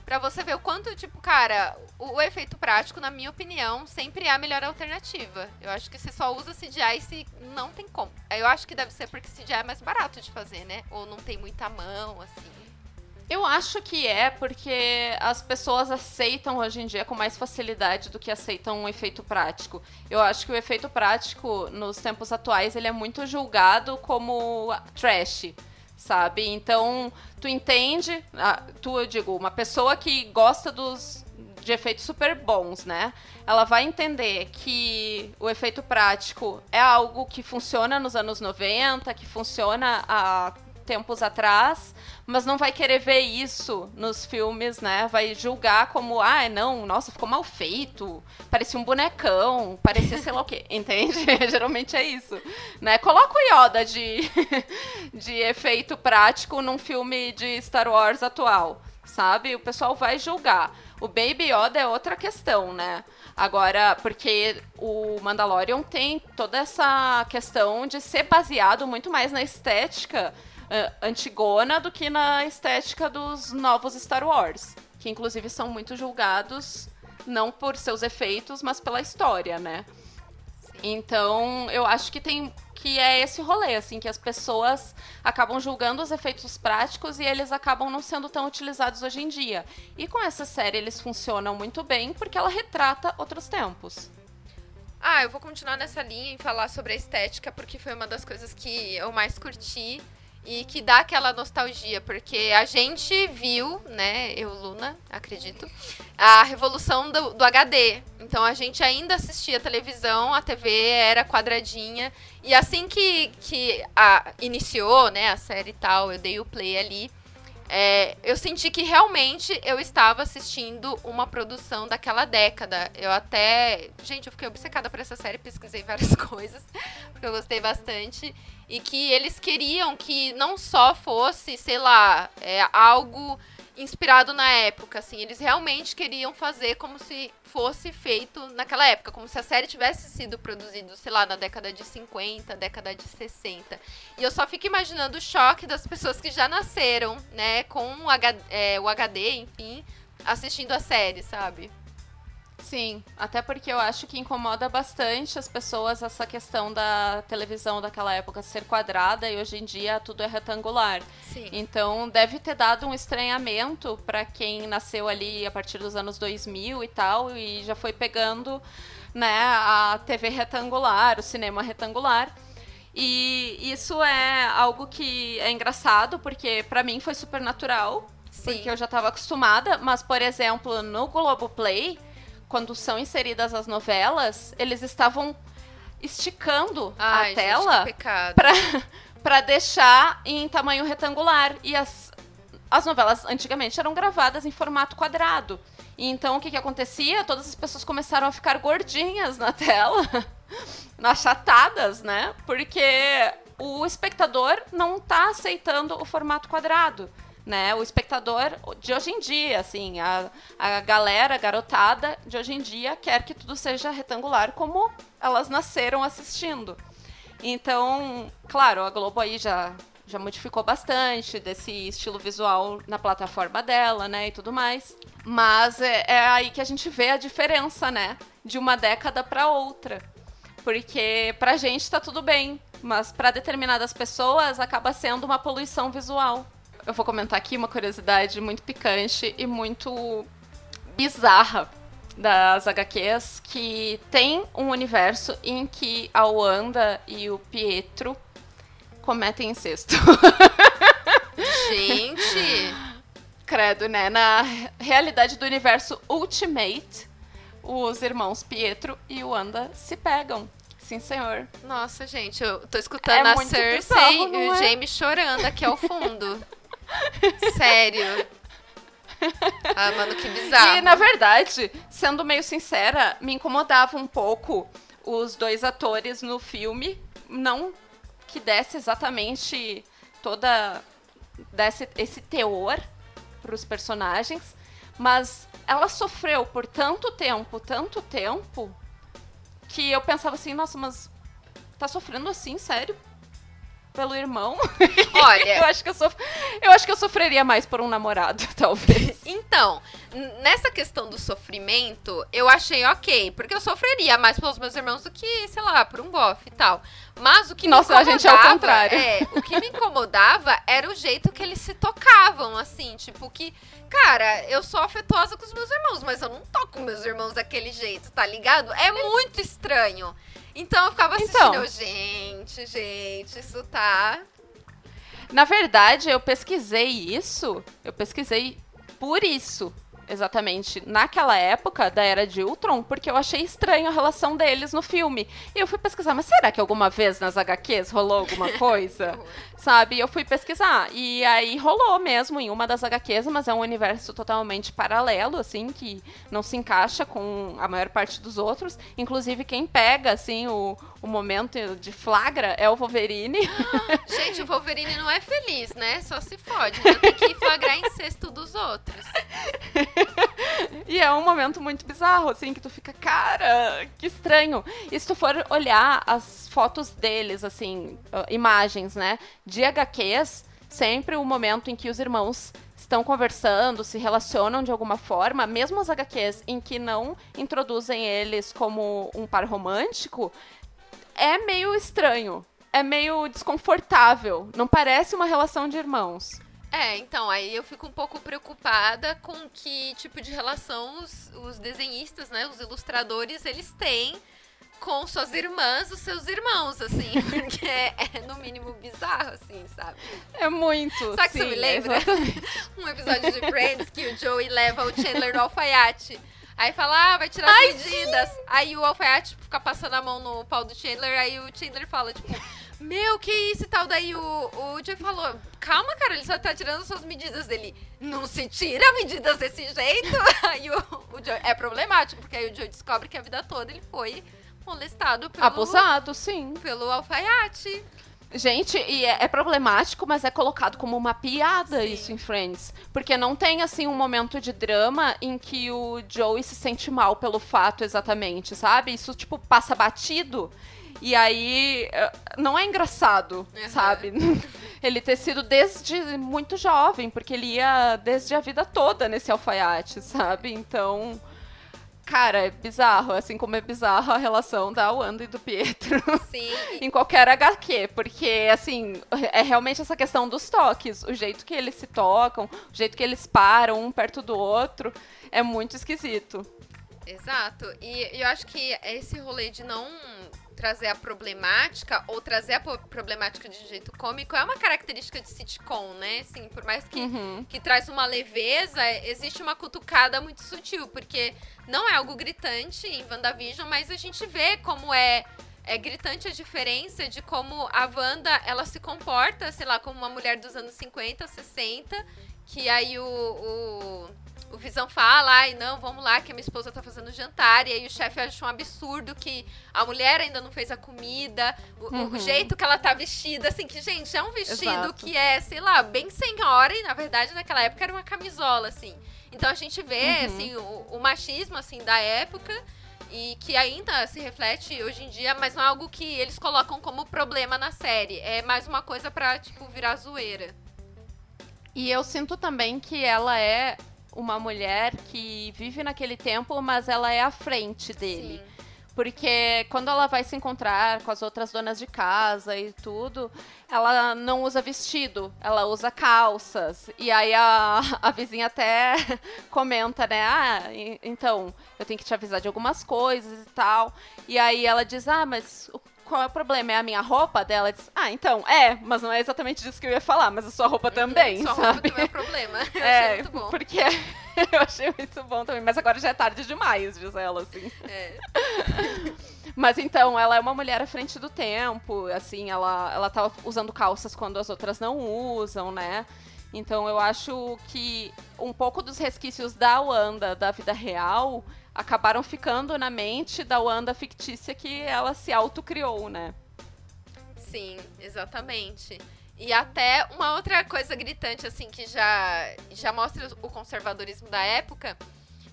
Pra você ver o quanto, tipo, cara, o, o, efeito prático, na minha opinião, sempre é a melhor alternativa. Eu acho que você só usa CGI se não tem como. Eu acho que deve ser porque CGI é mais barato de fazer, né? Ou não tem muita mão, assim. Eu acho que é porque as pessoas aceitam hoje em dia com mais facilidade do que aceitam um efeito prático. Eu acho que o efeito prático, nos tempos atuais, ele é muito julgado como trash sabe? Então, tu entende, tu, eu digo, uma pessoa que gosta dos de efeitos super bons, né? Ela vai entender que o efeito prático é algo que funciona nos anos 90, que funciona há tempos atrás, mas não vai querer ver isso nos filmes, né? Vai julgar como, ah, não, nossa, ficou mal feito, parecia um bonecão, parecia sei lá o quê, entende? Geralmente é isso, né? Coloca o Yoda de, de efeito prático num filme de Star Wars atual, sabe? O pessoal vai julgar. O Baby Yoda é outra questão, né? Agora, porque o Mandalorian tem toda essa questão de ser baseado muito mais na estética antigona do que na estética dos novos Star Wars. Que inclusive são muito julgados não por seus efeitos, mas pela história, né? Então, eu acho que tem que é esse rolê, assim, que as pessoas acabam julgando os efeitos práticos e eles acabam não sendo tão utilizados hoje em dia. E com essa série eles funcionam muito bem porque ela retrata outros tempos. Ah, eu vou continuar nessa linha e falar sobre a estética porque foi uma das coisas que eu mais curti e que dá aquela nostalgia, porque a gente viu, né, eu, Luna, acredito, a revolução do, do, HD. Então a gente ainda assistia televisão, a TV era quadradinha, e assim que, que a, iniciou, né, a série e tal, eu dei o play ali. É, eu senti que realmente eu estava assistindo uma produção daquela década. Eu até. Gente, eu fiquei obcecada por essa série, pesquisei várias coisas, porque eu gostei bastante. E que eles queriam que não só fosse, sei lá, é, algo inspirado na época, assim. Eles realmente queriam fazer como se fosse feito naquela época, como se a série tivesse sido produzida, sei lá, na década de 50, década de 60. E eu só fico imaginando o choque das pessoas que já nasceram, né, com o HD, é, o HD enfim, assistindo a série, sabe? Sim, até porque eu acho que incomoda bastante as pessoas essa questão da televisão daquela época ser quadrada e hoje em dia tudo é retangular. Sim. Então deve ter dado um estranhamento para quem nasceu ali a partir dos anos 2000 e tal e já foi pegando, né, a TV retangular, o cinema retangular. E isso é algo que é engraçado porque para mim foi super natural, Sim. porque eu já estava acostumada, mas por exemplo, no Globoplay, Play quando são inseridas as novelas, eles estavam esticando Ai, a tela para deixar em tamanho retangular. E as, as novelas antigamente eram gravadas em formato quadrado. E então o que, que acontecia? Todas as pessoas começaram a ficar gordinhas na tela, achatadas, né? Porque o espectador não está aceitando o formato quadrado né? O espectador de hoje em dia, assim, a, a galera garotada de hoje em dia quer que tudo seja retangular como elas nasceram assistindo. Então, claro, a Globo aí já já modificou bastante desse estilo visual na plataforma dela, né, e tudo mais. Mas é, é aí que a gente vê a diferença, né, de uma década para outra. Porque pra gente tá tudo bem, mas para determinadas pessoas acaba sendo uma poluição visual eu vou comentar aqui uma curiosidade muito picante e muito bizarra das HQs, que tem um universo em que a Wanda e o Pietro cometem incesto. Gente! Credo, né? Na realidade do universo Ultimate, os irmãos Pietro e Wanda se pegam. Sim, senhor. Nossa, gente, eu tô escutando é a Cersei bizarro, e o é? Jaime chorando aqui ao fundo. Sério. Ah, mano, que bizarro. E, na verdade, sendo meio sincera, me incomodava um pouco os dois atores no filme. Não que desse exatamente toda. desse esse teor para os personagens. Mas ela sofreu por tanto tempo, tanto tempo, que eu pensava assim, nossa, mas tá sofrendo assim, sério? Pelo irmão. Olha, eu acho que eu sof... eu acho que eu sofreria mais por um namorado, talvez. Então, nessa questão do sofrimento, eu achei OK, porque eu sofreria mais pelos meus irmãos do que, sei lá, por um bofe e tal. Mas o que Nossa, me incomodava, a gente é o contrário. É, o que me incomodava era o jeito que eles se tocavam, assim, tipo que, cara, eu sou afetuosa com os meus irmãos, mas eu não toco meus irmãos daquele jeito, tá ligado? É muito estranho. Então eu ficava assistindo, então, gente, gente, isso tá. Na verdade, eu pesquisei isso, eu pesquisei por isso. Exatamente naquela época da era de Ultron, porque eu achei estranho a relação deles no filme. E eu fui pesquisar, mas será que alguma vez nas HQs rolou alguma coisa? Sabe? Eu fui pesquisar. E aí rolou mesmo em uma das HQs, mas é um universo totalmente paralelo, assim, que não se encaixa com a maior parte dos outros. Inclusive, quem pega, assim, o, o momento de flagra é o Wolverine. Gente, o Wolverine não é feliz, né? Só se fode. Então tem que flagrar incesto dos outros. e é um momento muito bizarro, assim, que tu fica, cara, que estranho. E se tu for olhar as fotos deles, assim, imagens, né, de HQs, sempre o momento em que os irmãos estão conversando, se relacionam de alguma forma, mesmo as HQs em que não introduzem eles como um par romântico, é meio estranho. É meio desconfortável. Não parece uma relação de irmãos. É, então, aí eu fico um pouco preocupada com que tipo de relação os, os desenhistas, né, os ilustradores, eles têm com suas irmãs, os seus irmãos, assim, porque é, é, no mínimo bizarro, assim, sabe? É muito. Sabe que você me lembra? um episódio de Friends que o Joey leva o Chandler no alfaiate. Aí fala, ah, vai tirar as medidas. Sim. Aí o alfaiate fica passando a mão no pau do Chandler, aí o Chandler fala, tipo, meu, que isso e tal. Daí o, o Joey falou, calma, cara, ele só tá tirando suas medidas dele. Não se tira medidas desse jeito. Aí o, o Joey, é problemático, porque aí o Joey descobre que a vida toda ele foi molestado pelo... Abusado, sim. Pelo alfaiate. Gente, e é, é, problemático, mas é colocado como uma piada Sim. isso em Friends. Porque não tem, assim, um momento de drama em que o Joey se sente mal pelo fato exatamente, sabe? Isso, tipo, passa batido. E aí eh, não é engraçado, uhum. sabe? Ele ter sido desde muito jovem, porque ele ia desde a vida toda nesse alfaiate, sabe? Então. Cara, é bizarro, assim como é bizarro a relação da Wanda e do Pietro. Sim. em qualquer HQ, porque, assim, é realmente essa questão dos toques. O jeito que eles se tocam, o jeito que eles param um perto do outro, é muito esquisito. Exato. E eu acho que esse rolê de não trazer a problemática ou trazer a problemática de jeito cômico é uma característica de sitcom, né? Assim, por mais que, uhum. que traz uma leveza, existe uma cutucada muito sutil, porque não é algo gritante em WandaVision, mas a gente vê como é é gritante a diferença de como a Wanda ela se comporta, sei lá, como uma mulher dos anos 50, 60, que aí o, o o Visão fala, ai, não, vamos lá, que a minha esposa tá fazendo jantar. E aí o chefe acha um absurdo que a mulher ainda não fez a comida, o, uhum. o jeito que ela tá vestida, assim, que, gente, é um vestido Exato. que é, sei lá, bem senhora, e na verdade naquela época era uma camisola, assim. Então a gente vê, uhum. assim, o, o machismo, assim, da época e que ainda se reflete hoje em dia, mas não é algo que eles colocam como problema na série. É mais uma coisa pra, tipo, virar zoeira. E eu sinto também que ela é uma mulher que vive naquele tempo, mas ela é à frente dele. Sim. Porque quando ela vai se encontrar com as outras donas de casa e tudo, ela não usa vestido, ela usa calças. E aí a, a vizinha até comenta, né? Ah, então, eu tenho que te avisar de algumas coisas e tal. E aí ela diz: Ah, mas qual é o problema? É a minha roupa dela? Diz, ah, então, é, mas não é exatamente disso que eu ia falar, mas a sua roupa uhum, também, sua sabe? roupa também é o problema. Eu é, achei muito bom. Porque eu achei muito bom também, mas agora já é tarde demais, diz ela, assim. É. Mas então, ela é uma mulher à frente do tempo, assim, ela, ela tá usando calças quando as outras não usam, né? Então eu acho que um pouco dos resquícios da Wanda da vida real acabaram ficando na mente da Wanda fictícia que ela se autocriou, né? Sim, exatamente. E até uma outra coisa gritante, assim, que já, já mostra o conservadorismo da época,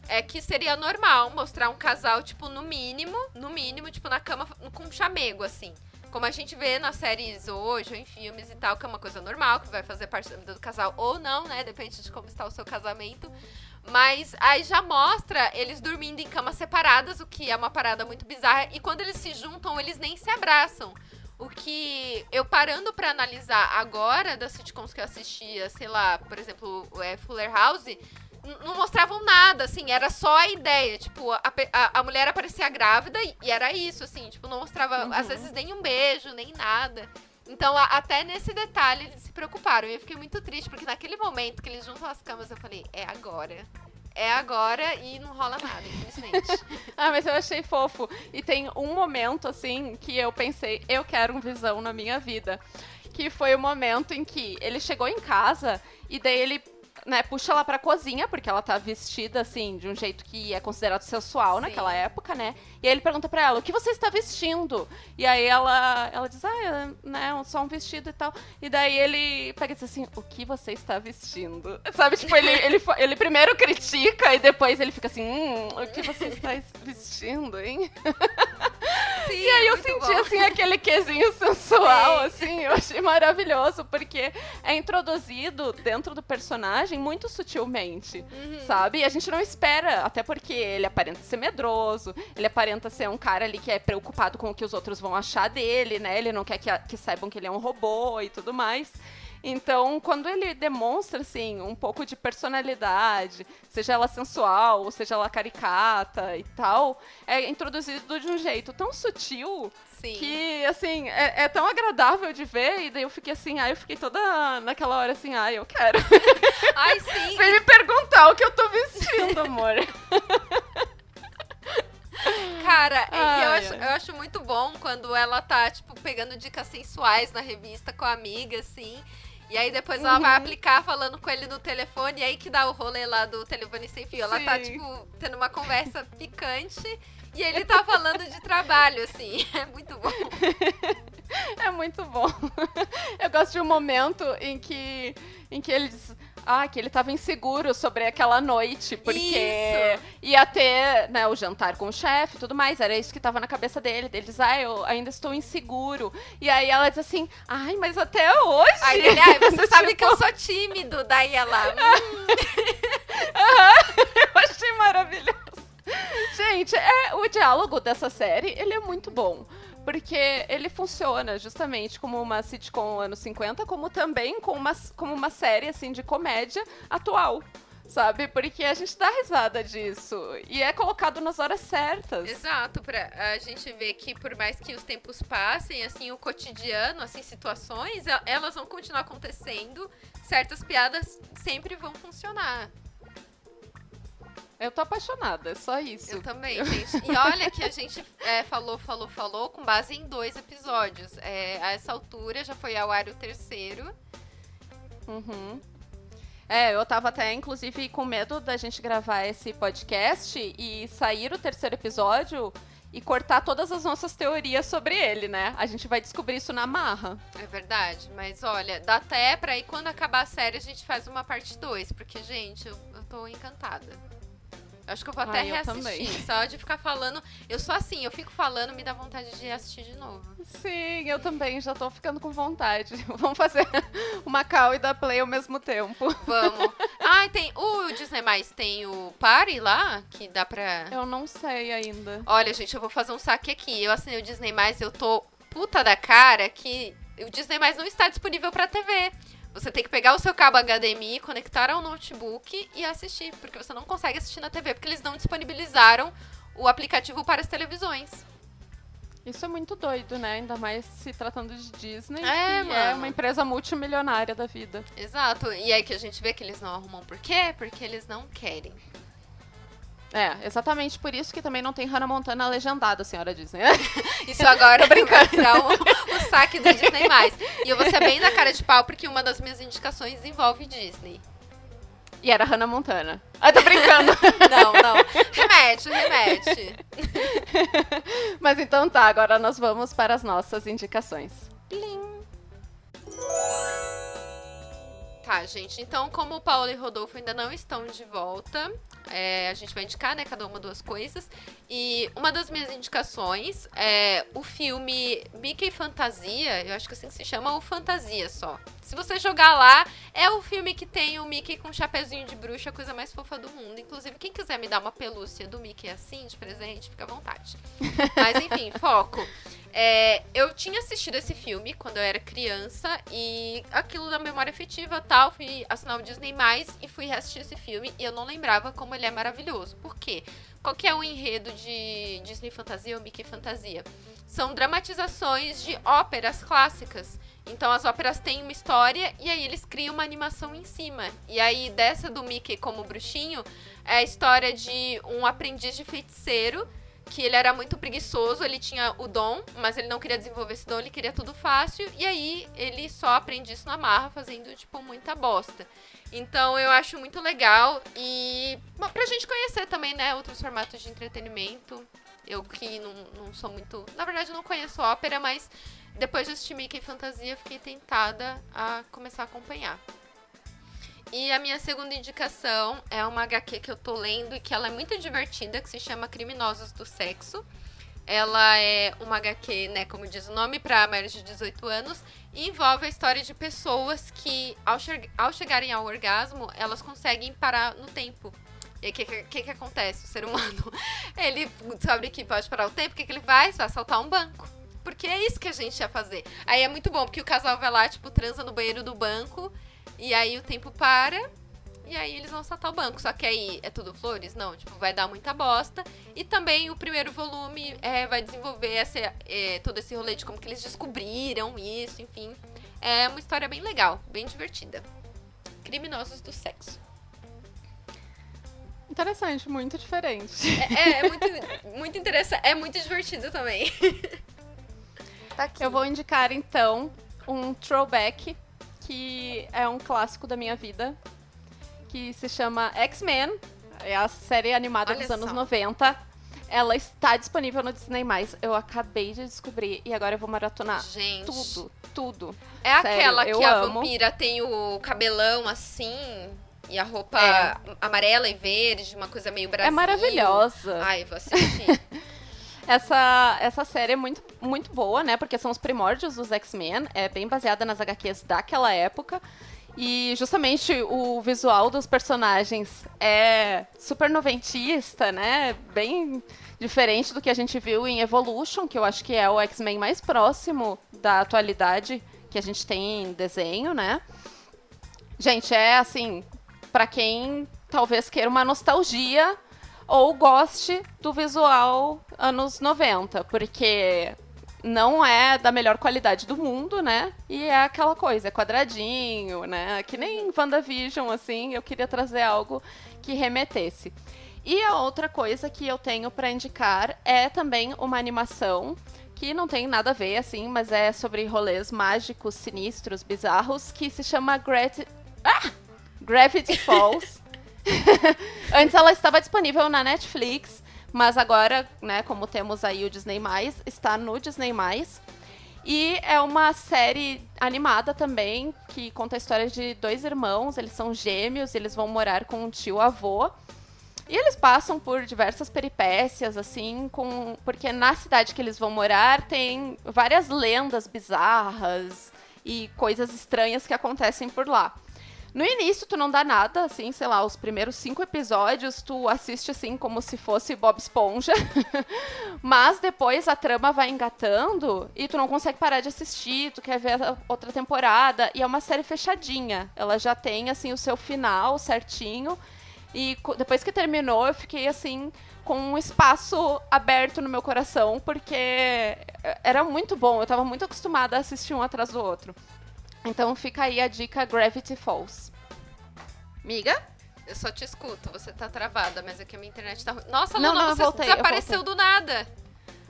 é que seria normal mostrar um casal, tipo, no mínimo, no mínimo, tipo, na cama com um chamego, assim. Como a gente vê nas séries hoje, ou em filmes e tal, que é uma coisa normal, que vai fazer parte do casal ou não, né? Depende de como está o seu casamento. Mas aí já mostra eles dormindo em camas separadas, o que é uma parada muito bizarra. E quando eles se juntam, eles nem se abraçam. O que eu parando para analisar agora das sitcoms que eu assistia, sei lá, por exemplo, é, Fuller House, não mostravam nada, assim, era só a ideia. Tipo, a, a, a mulher aparecia grávida e, e, era isso, assim, tipo, não mostrava, uhum. às vezes, nem um beijo, nem nada. Então, a, até nesse detalhe, eles se preocuparam. E eu fiquei muito triste, porque naquele momento que eles juntam as camas, eu falei, é agora. é agora e não rola nada, infelizmente. ah, mas eu achei fofo. E tem um momento, assim, que eu pensei, eu quero um visão na minha vida. Que foi o momento em que ele chegou em casa e daí ele né, puxa ela pra cozinha, porque ela tá vestida, assim, de um jeito que é considerado sensual Sim. naquela época, né? E aí ele pergunta pra ela, o que você está vestindo? E aí ela, ela diz, ah, é, né, só um vestido e tal. E daí ele pega e diz assim, o que você está vestindo? Sabe, tipo, ele, ele, ele primeiro critica e depois ele fica assim, hum, o que você está vestindo, hein? Sim, e aí eu senti, bom. assim, aquele quesinho sensual, Sim. assim, eu achei maravilhoso, porque é introduzido dentro do personagem muito sutilmente, uhum. sabe? E a gente não espera, até porque ele aparenta ser medroso, ele aparenta ser um cara ali que é preocupado com o que os outros vão achar dele, né? Ele não quer que, que saibam que ele é um robô e tudo mais. Então, quando ele demonstra, assim, um pouco de personalidade, seja ela sensual, seja ela caricata e tal, é introduzido de um jeito tão sutil Sim. que, assim, é, é, tão agradável de ver. E daí eu fiquei assim, ai, eu fiquei toda naquela hora assim, ai, eu quero. Ai, sim. Vem me perguntar o que eu tô vestindo, amor. Cara, ai, eu, acho, eu acho muito bom quando ela tá, tipo, pegando dicas sensuais na revista com a amiga, assim. E aí depois uhum. ela vai uhum. aplicar falando com ele no telefone, e aí que dá o rolê lá do telefone sem fio. Ela tá, tipo, tendo uma conversa picante e ele tá falando de trabalho, assim. É muito bom. É muito bom. Eu gosto de um momento em que, em que eles ah, que ele tava inseguro sobre aquela noite, porque isso. ia ter né, o jantar com o chefe e tudo mais. Era isso que tava na cabeça dele. Ele diz, ah, eu ainda estou inseguro. E aí ela diz assim, ai, mas até hoje. Aí ele, ai, você sabe tipo... que eu sou tímido. Daí ela. Hum. eu achei maravilhoso. Gente, é, o diálogo dessa série, ele é muito bom porque ele funciona justamente como uma sitcom anos 50, como também como uma, como uma série assim de comédia atual. Sabe? Porque a gente dá risada disso. E é colocado nas horas certas. Exato, pra a gente ver que por mais que os tempos passem, assim, o cotidiano, assim, situações, elas vão continuar acontecendo. Certas piadas sempre vão funcionar. Eu tô apaixonada, é só isso. Eu também, gente. E olha que a gente é, falou, falou, falou com base em dois episódios. É, a essa altura já foi ao ar o terceiro. Uhum. É, eu tava até, inclusive, com medo da gente gravar esse podcast e sair o terceiro episódio e cortar todas as nossas teorias sobre ele, né? A gente vai descobrir isso na marra. É verdade, mas olha, dá até pra ir quando acabar a série a gente faz uma parte 2, porque, gente, eu, eu tô encantada. Acho que eu vou até Ai, reassistir. Só de ficar falando. Eu sou assim, eu fico falando, me dá vontade de assistir de novo. Sim, eu também já tô ficando com vontade. Vamos fazer uma call e dar play ao mesmo tempo. Vamos. Ah, tem. O Disney Mais tem o Party lá, que dá pra. Eu não sei ainda. Olha, gente, eu vou fazer um saque aqui. Eu assinei o Disney Mais, eu tô puta da cara que o Disney Mais não está disponível pra TV. Você tem que pegar o seu cabo HDMI, conectar ao notebook e assistir, porque você não consegue assistir na TV, porque eles não disponibilizaram o aplicativo para as televisões. Isso é muito doido, né? Ainda mais se tratando de Disney, é, que é uma empresa multimilionária da vida. Exato. E aí que a gente vê que eles não arrumam por quê? Porque eles não querem. É, exatamente por isso que também não tem Hannah Montana legendada, senhora Disney. Isso agora vai virar o, o saque do Disney+. E eu vou ser bem na cara de pau, porque uma das minhas indicações envolve Disney. E era Hannah Montana. Ah, tô brincando. não, não. Remete, remete. Mas então tá, agora nós vamos para as nossas indicações. Plim. Tá, gente. Então, como o Paulo e Rodolfo ainda não estão de volta, é, a gente vai indicar, né, cada uma duas coisas. E uma das minhas indicações é o filme Mickey Fantasia, eu acho que assim se chama, o Fantasia só. Se você jogar lá, é o filme que tem o Mickey com um chapeuzinho de bruxa, a coisa mais fofa do mundo. Inclusive, quem quiser me dar uma pelúcia do Mickey assim, de presente, fica à vontade. Mas enfim, foco. É, eu tinha assistido esse filme quando eu era criança e aquilo da memória afetiva tal, fui assinar o Disney+, e fui reassistir esse filme e eu não lembrava como ele é maravilhoso. Por quê? Qual que é o enredo de Disney Fantasia ou Mickey Fantasia? São dramatizações de óperas clássicas. Então as óperas têm uma história e aí eles criam uma animação em cima. E aí dessa do Mickey como bruxinho é a história de um aprendiz de feiticeiro que ele era muito preguiçoso, ele tinha o dom, mas ele não queria desenvolver esse dom, ele queria tudo fácil, e aí ele só aprende isso na marra, fazendo, tipo, muita bosta. Então eu acho muito legal e pra gente conhecer também, né, outros formatos de entretenimento. Eu que não, não sou muito. Na verdade, eu não conheço ópera, mas depois de assistir Mickey Fantasia, fiquei tentada a começar a acompanhar. E a minha segunda indicação é uma HQ que eu tô lendo e que ela é muito divertida, que se chama Criminosos do Sexo. Ela é uma HQ, né, como diz o nome, para maiores de 18 anos e envolve a história de pessoas que, ao, che ao chegarem ao orgasmo, elas conseguem parar no tempo. E aí, o que, que, que, acontece? O ser humano, ele descobre que pode parar o tempo, o que, que ele faz? Vai assaltar um banco. Porque é isso que a gente ia fazer. Aí é muito bom, porque o casal vai lá, tipo, transa no banheiro do banco e aí o tempo para. E aí eles vão assaltar o banco. Só que aí é tudo flores? Não, tipo, vai dar muita bosta. E também o primeiro volume é, vai desenvolver essa, é, todo esse rolê de como que eles descobriram isso, enfim. É uma história bem legal, bem divertida. Criminosos do sexo. Interessante, muito diferente. É, é, é muito, muito interessante. É muito divertido também. tá Eu vou indicar então um throwback que é um clássico da minha vida, que se chama X-Men, é a série animada Olha dos anos 90. Ela está disponível no Disney+. Eu acabei de descobrir e agora eu vou maratonar Gente. tudo, tudo. É Sério, aquela que a amo. vampira tem o cabelão assim e a roupa é. amarela e verde, uma coisa meio Brasil. É maravilhosa. Ai, vou assistir. essa, essa série é muito, muito boa, né? Porque são os primórdios dos X-Men. É bem baseada nas HQs daquela época. E justamente o visual dos personagens é super noventista, né? Bem diferente do que a gente viu em Evolution, que eu acho que é o X-Men mais próximo da atualidade que a gente tem em desenho, né? Gente, é assim, para quem talvez queira uma nostalgia ou goste do visual anos 90, porque não é da melhor qualidade do mundo, né? E é aquela coisa, é quadradinho, né? Que nem WandaVision, assim, eu queria trazer algo que remetesse. E a outra coisa que eu tenho para indicar é também uma animação que não tem nada a ver, assim, mas é sobre rolês mágicos, sinistros, bizarros, que se chama. Ah! Gravity Falls. Antes ela estava disponível na Netflix, mas agora, né, como temos aí o Disney+, está no Disney+. E é uma série animada também, que conta a história de dois irmãos, eles são gêmeos, eles vão morar com um tio-avô. E eles passam por diversas peripécias, assim, com porque na cidade que eles vão morar tem várias lendas bizarras e coisas estranhas que acontecem por lá. No início, tu não dá nada, assim, sei lá, os primeiros cinco episódios, tu assiste assim como se fosse Bob Esponja. Mas depois a trama vai engatando e tu não consegue parar de assistir, tu quer ver outra temporada. E é uma série fechadinha. Ela já tem, assim, o seu final certinho. E depois que terminou, eu fiquei assim, com um espaço aberto no meu coração, porque era muito bom. Eu tava muito acostumada a assistir um atrás do outro. Então fica aí a dica Gravity Falls. Miga? Eu só te escuto, você tá travada, mas aqui a minha internet tá ruim. Nossa, não, Luna, não, você voltei, desapareceu do nada.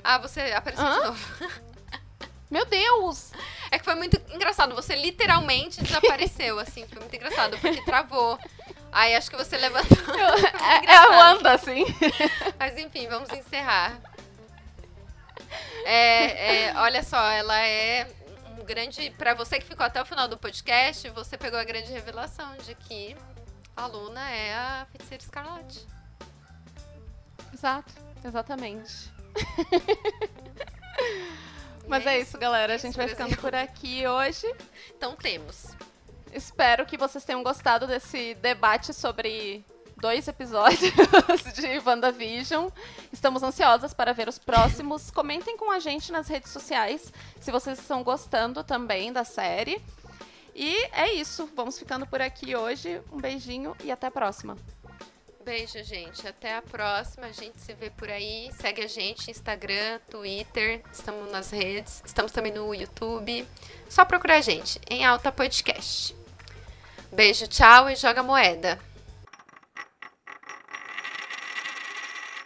Ah, você apareceu Hã? de novo. Meu Deus! É que foi muito engraçado. Você literalmente desapareceu, assim. Foi muito engraçado, porque travou. Aí acho que você levantou. é, é a Wanda, assim. Mas enfim, vamos encerrar. É, é, olha só, ela é grande. Para você que ficou até o final do podcast, você pegou a grande revelação de que a Luna é a feiticeira escarlate. Exato, exatamente. Mas é, é isso, galera. A gente vai ficando por aqui hoje. Então temos. Espero que vocês tenham gostado desse debate sobre dois episódios de WandaVision. Estamos ansiosas para ver os próximos. Comentem com a gente nas redes sociais se vocês estão gostando também da série. E é isso. Vamos ficando por aqui hoje. Um beijinho e até a próxima. Beijo, gente. Até a próxima. A gente se vê por aí. Segue a gente Instagram, Twitter. Estamos nas redes. Estamos também no YouTube. Só procurar a gente em Alta Podcast. Beijo, tchau e joga moeda.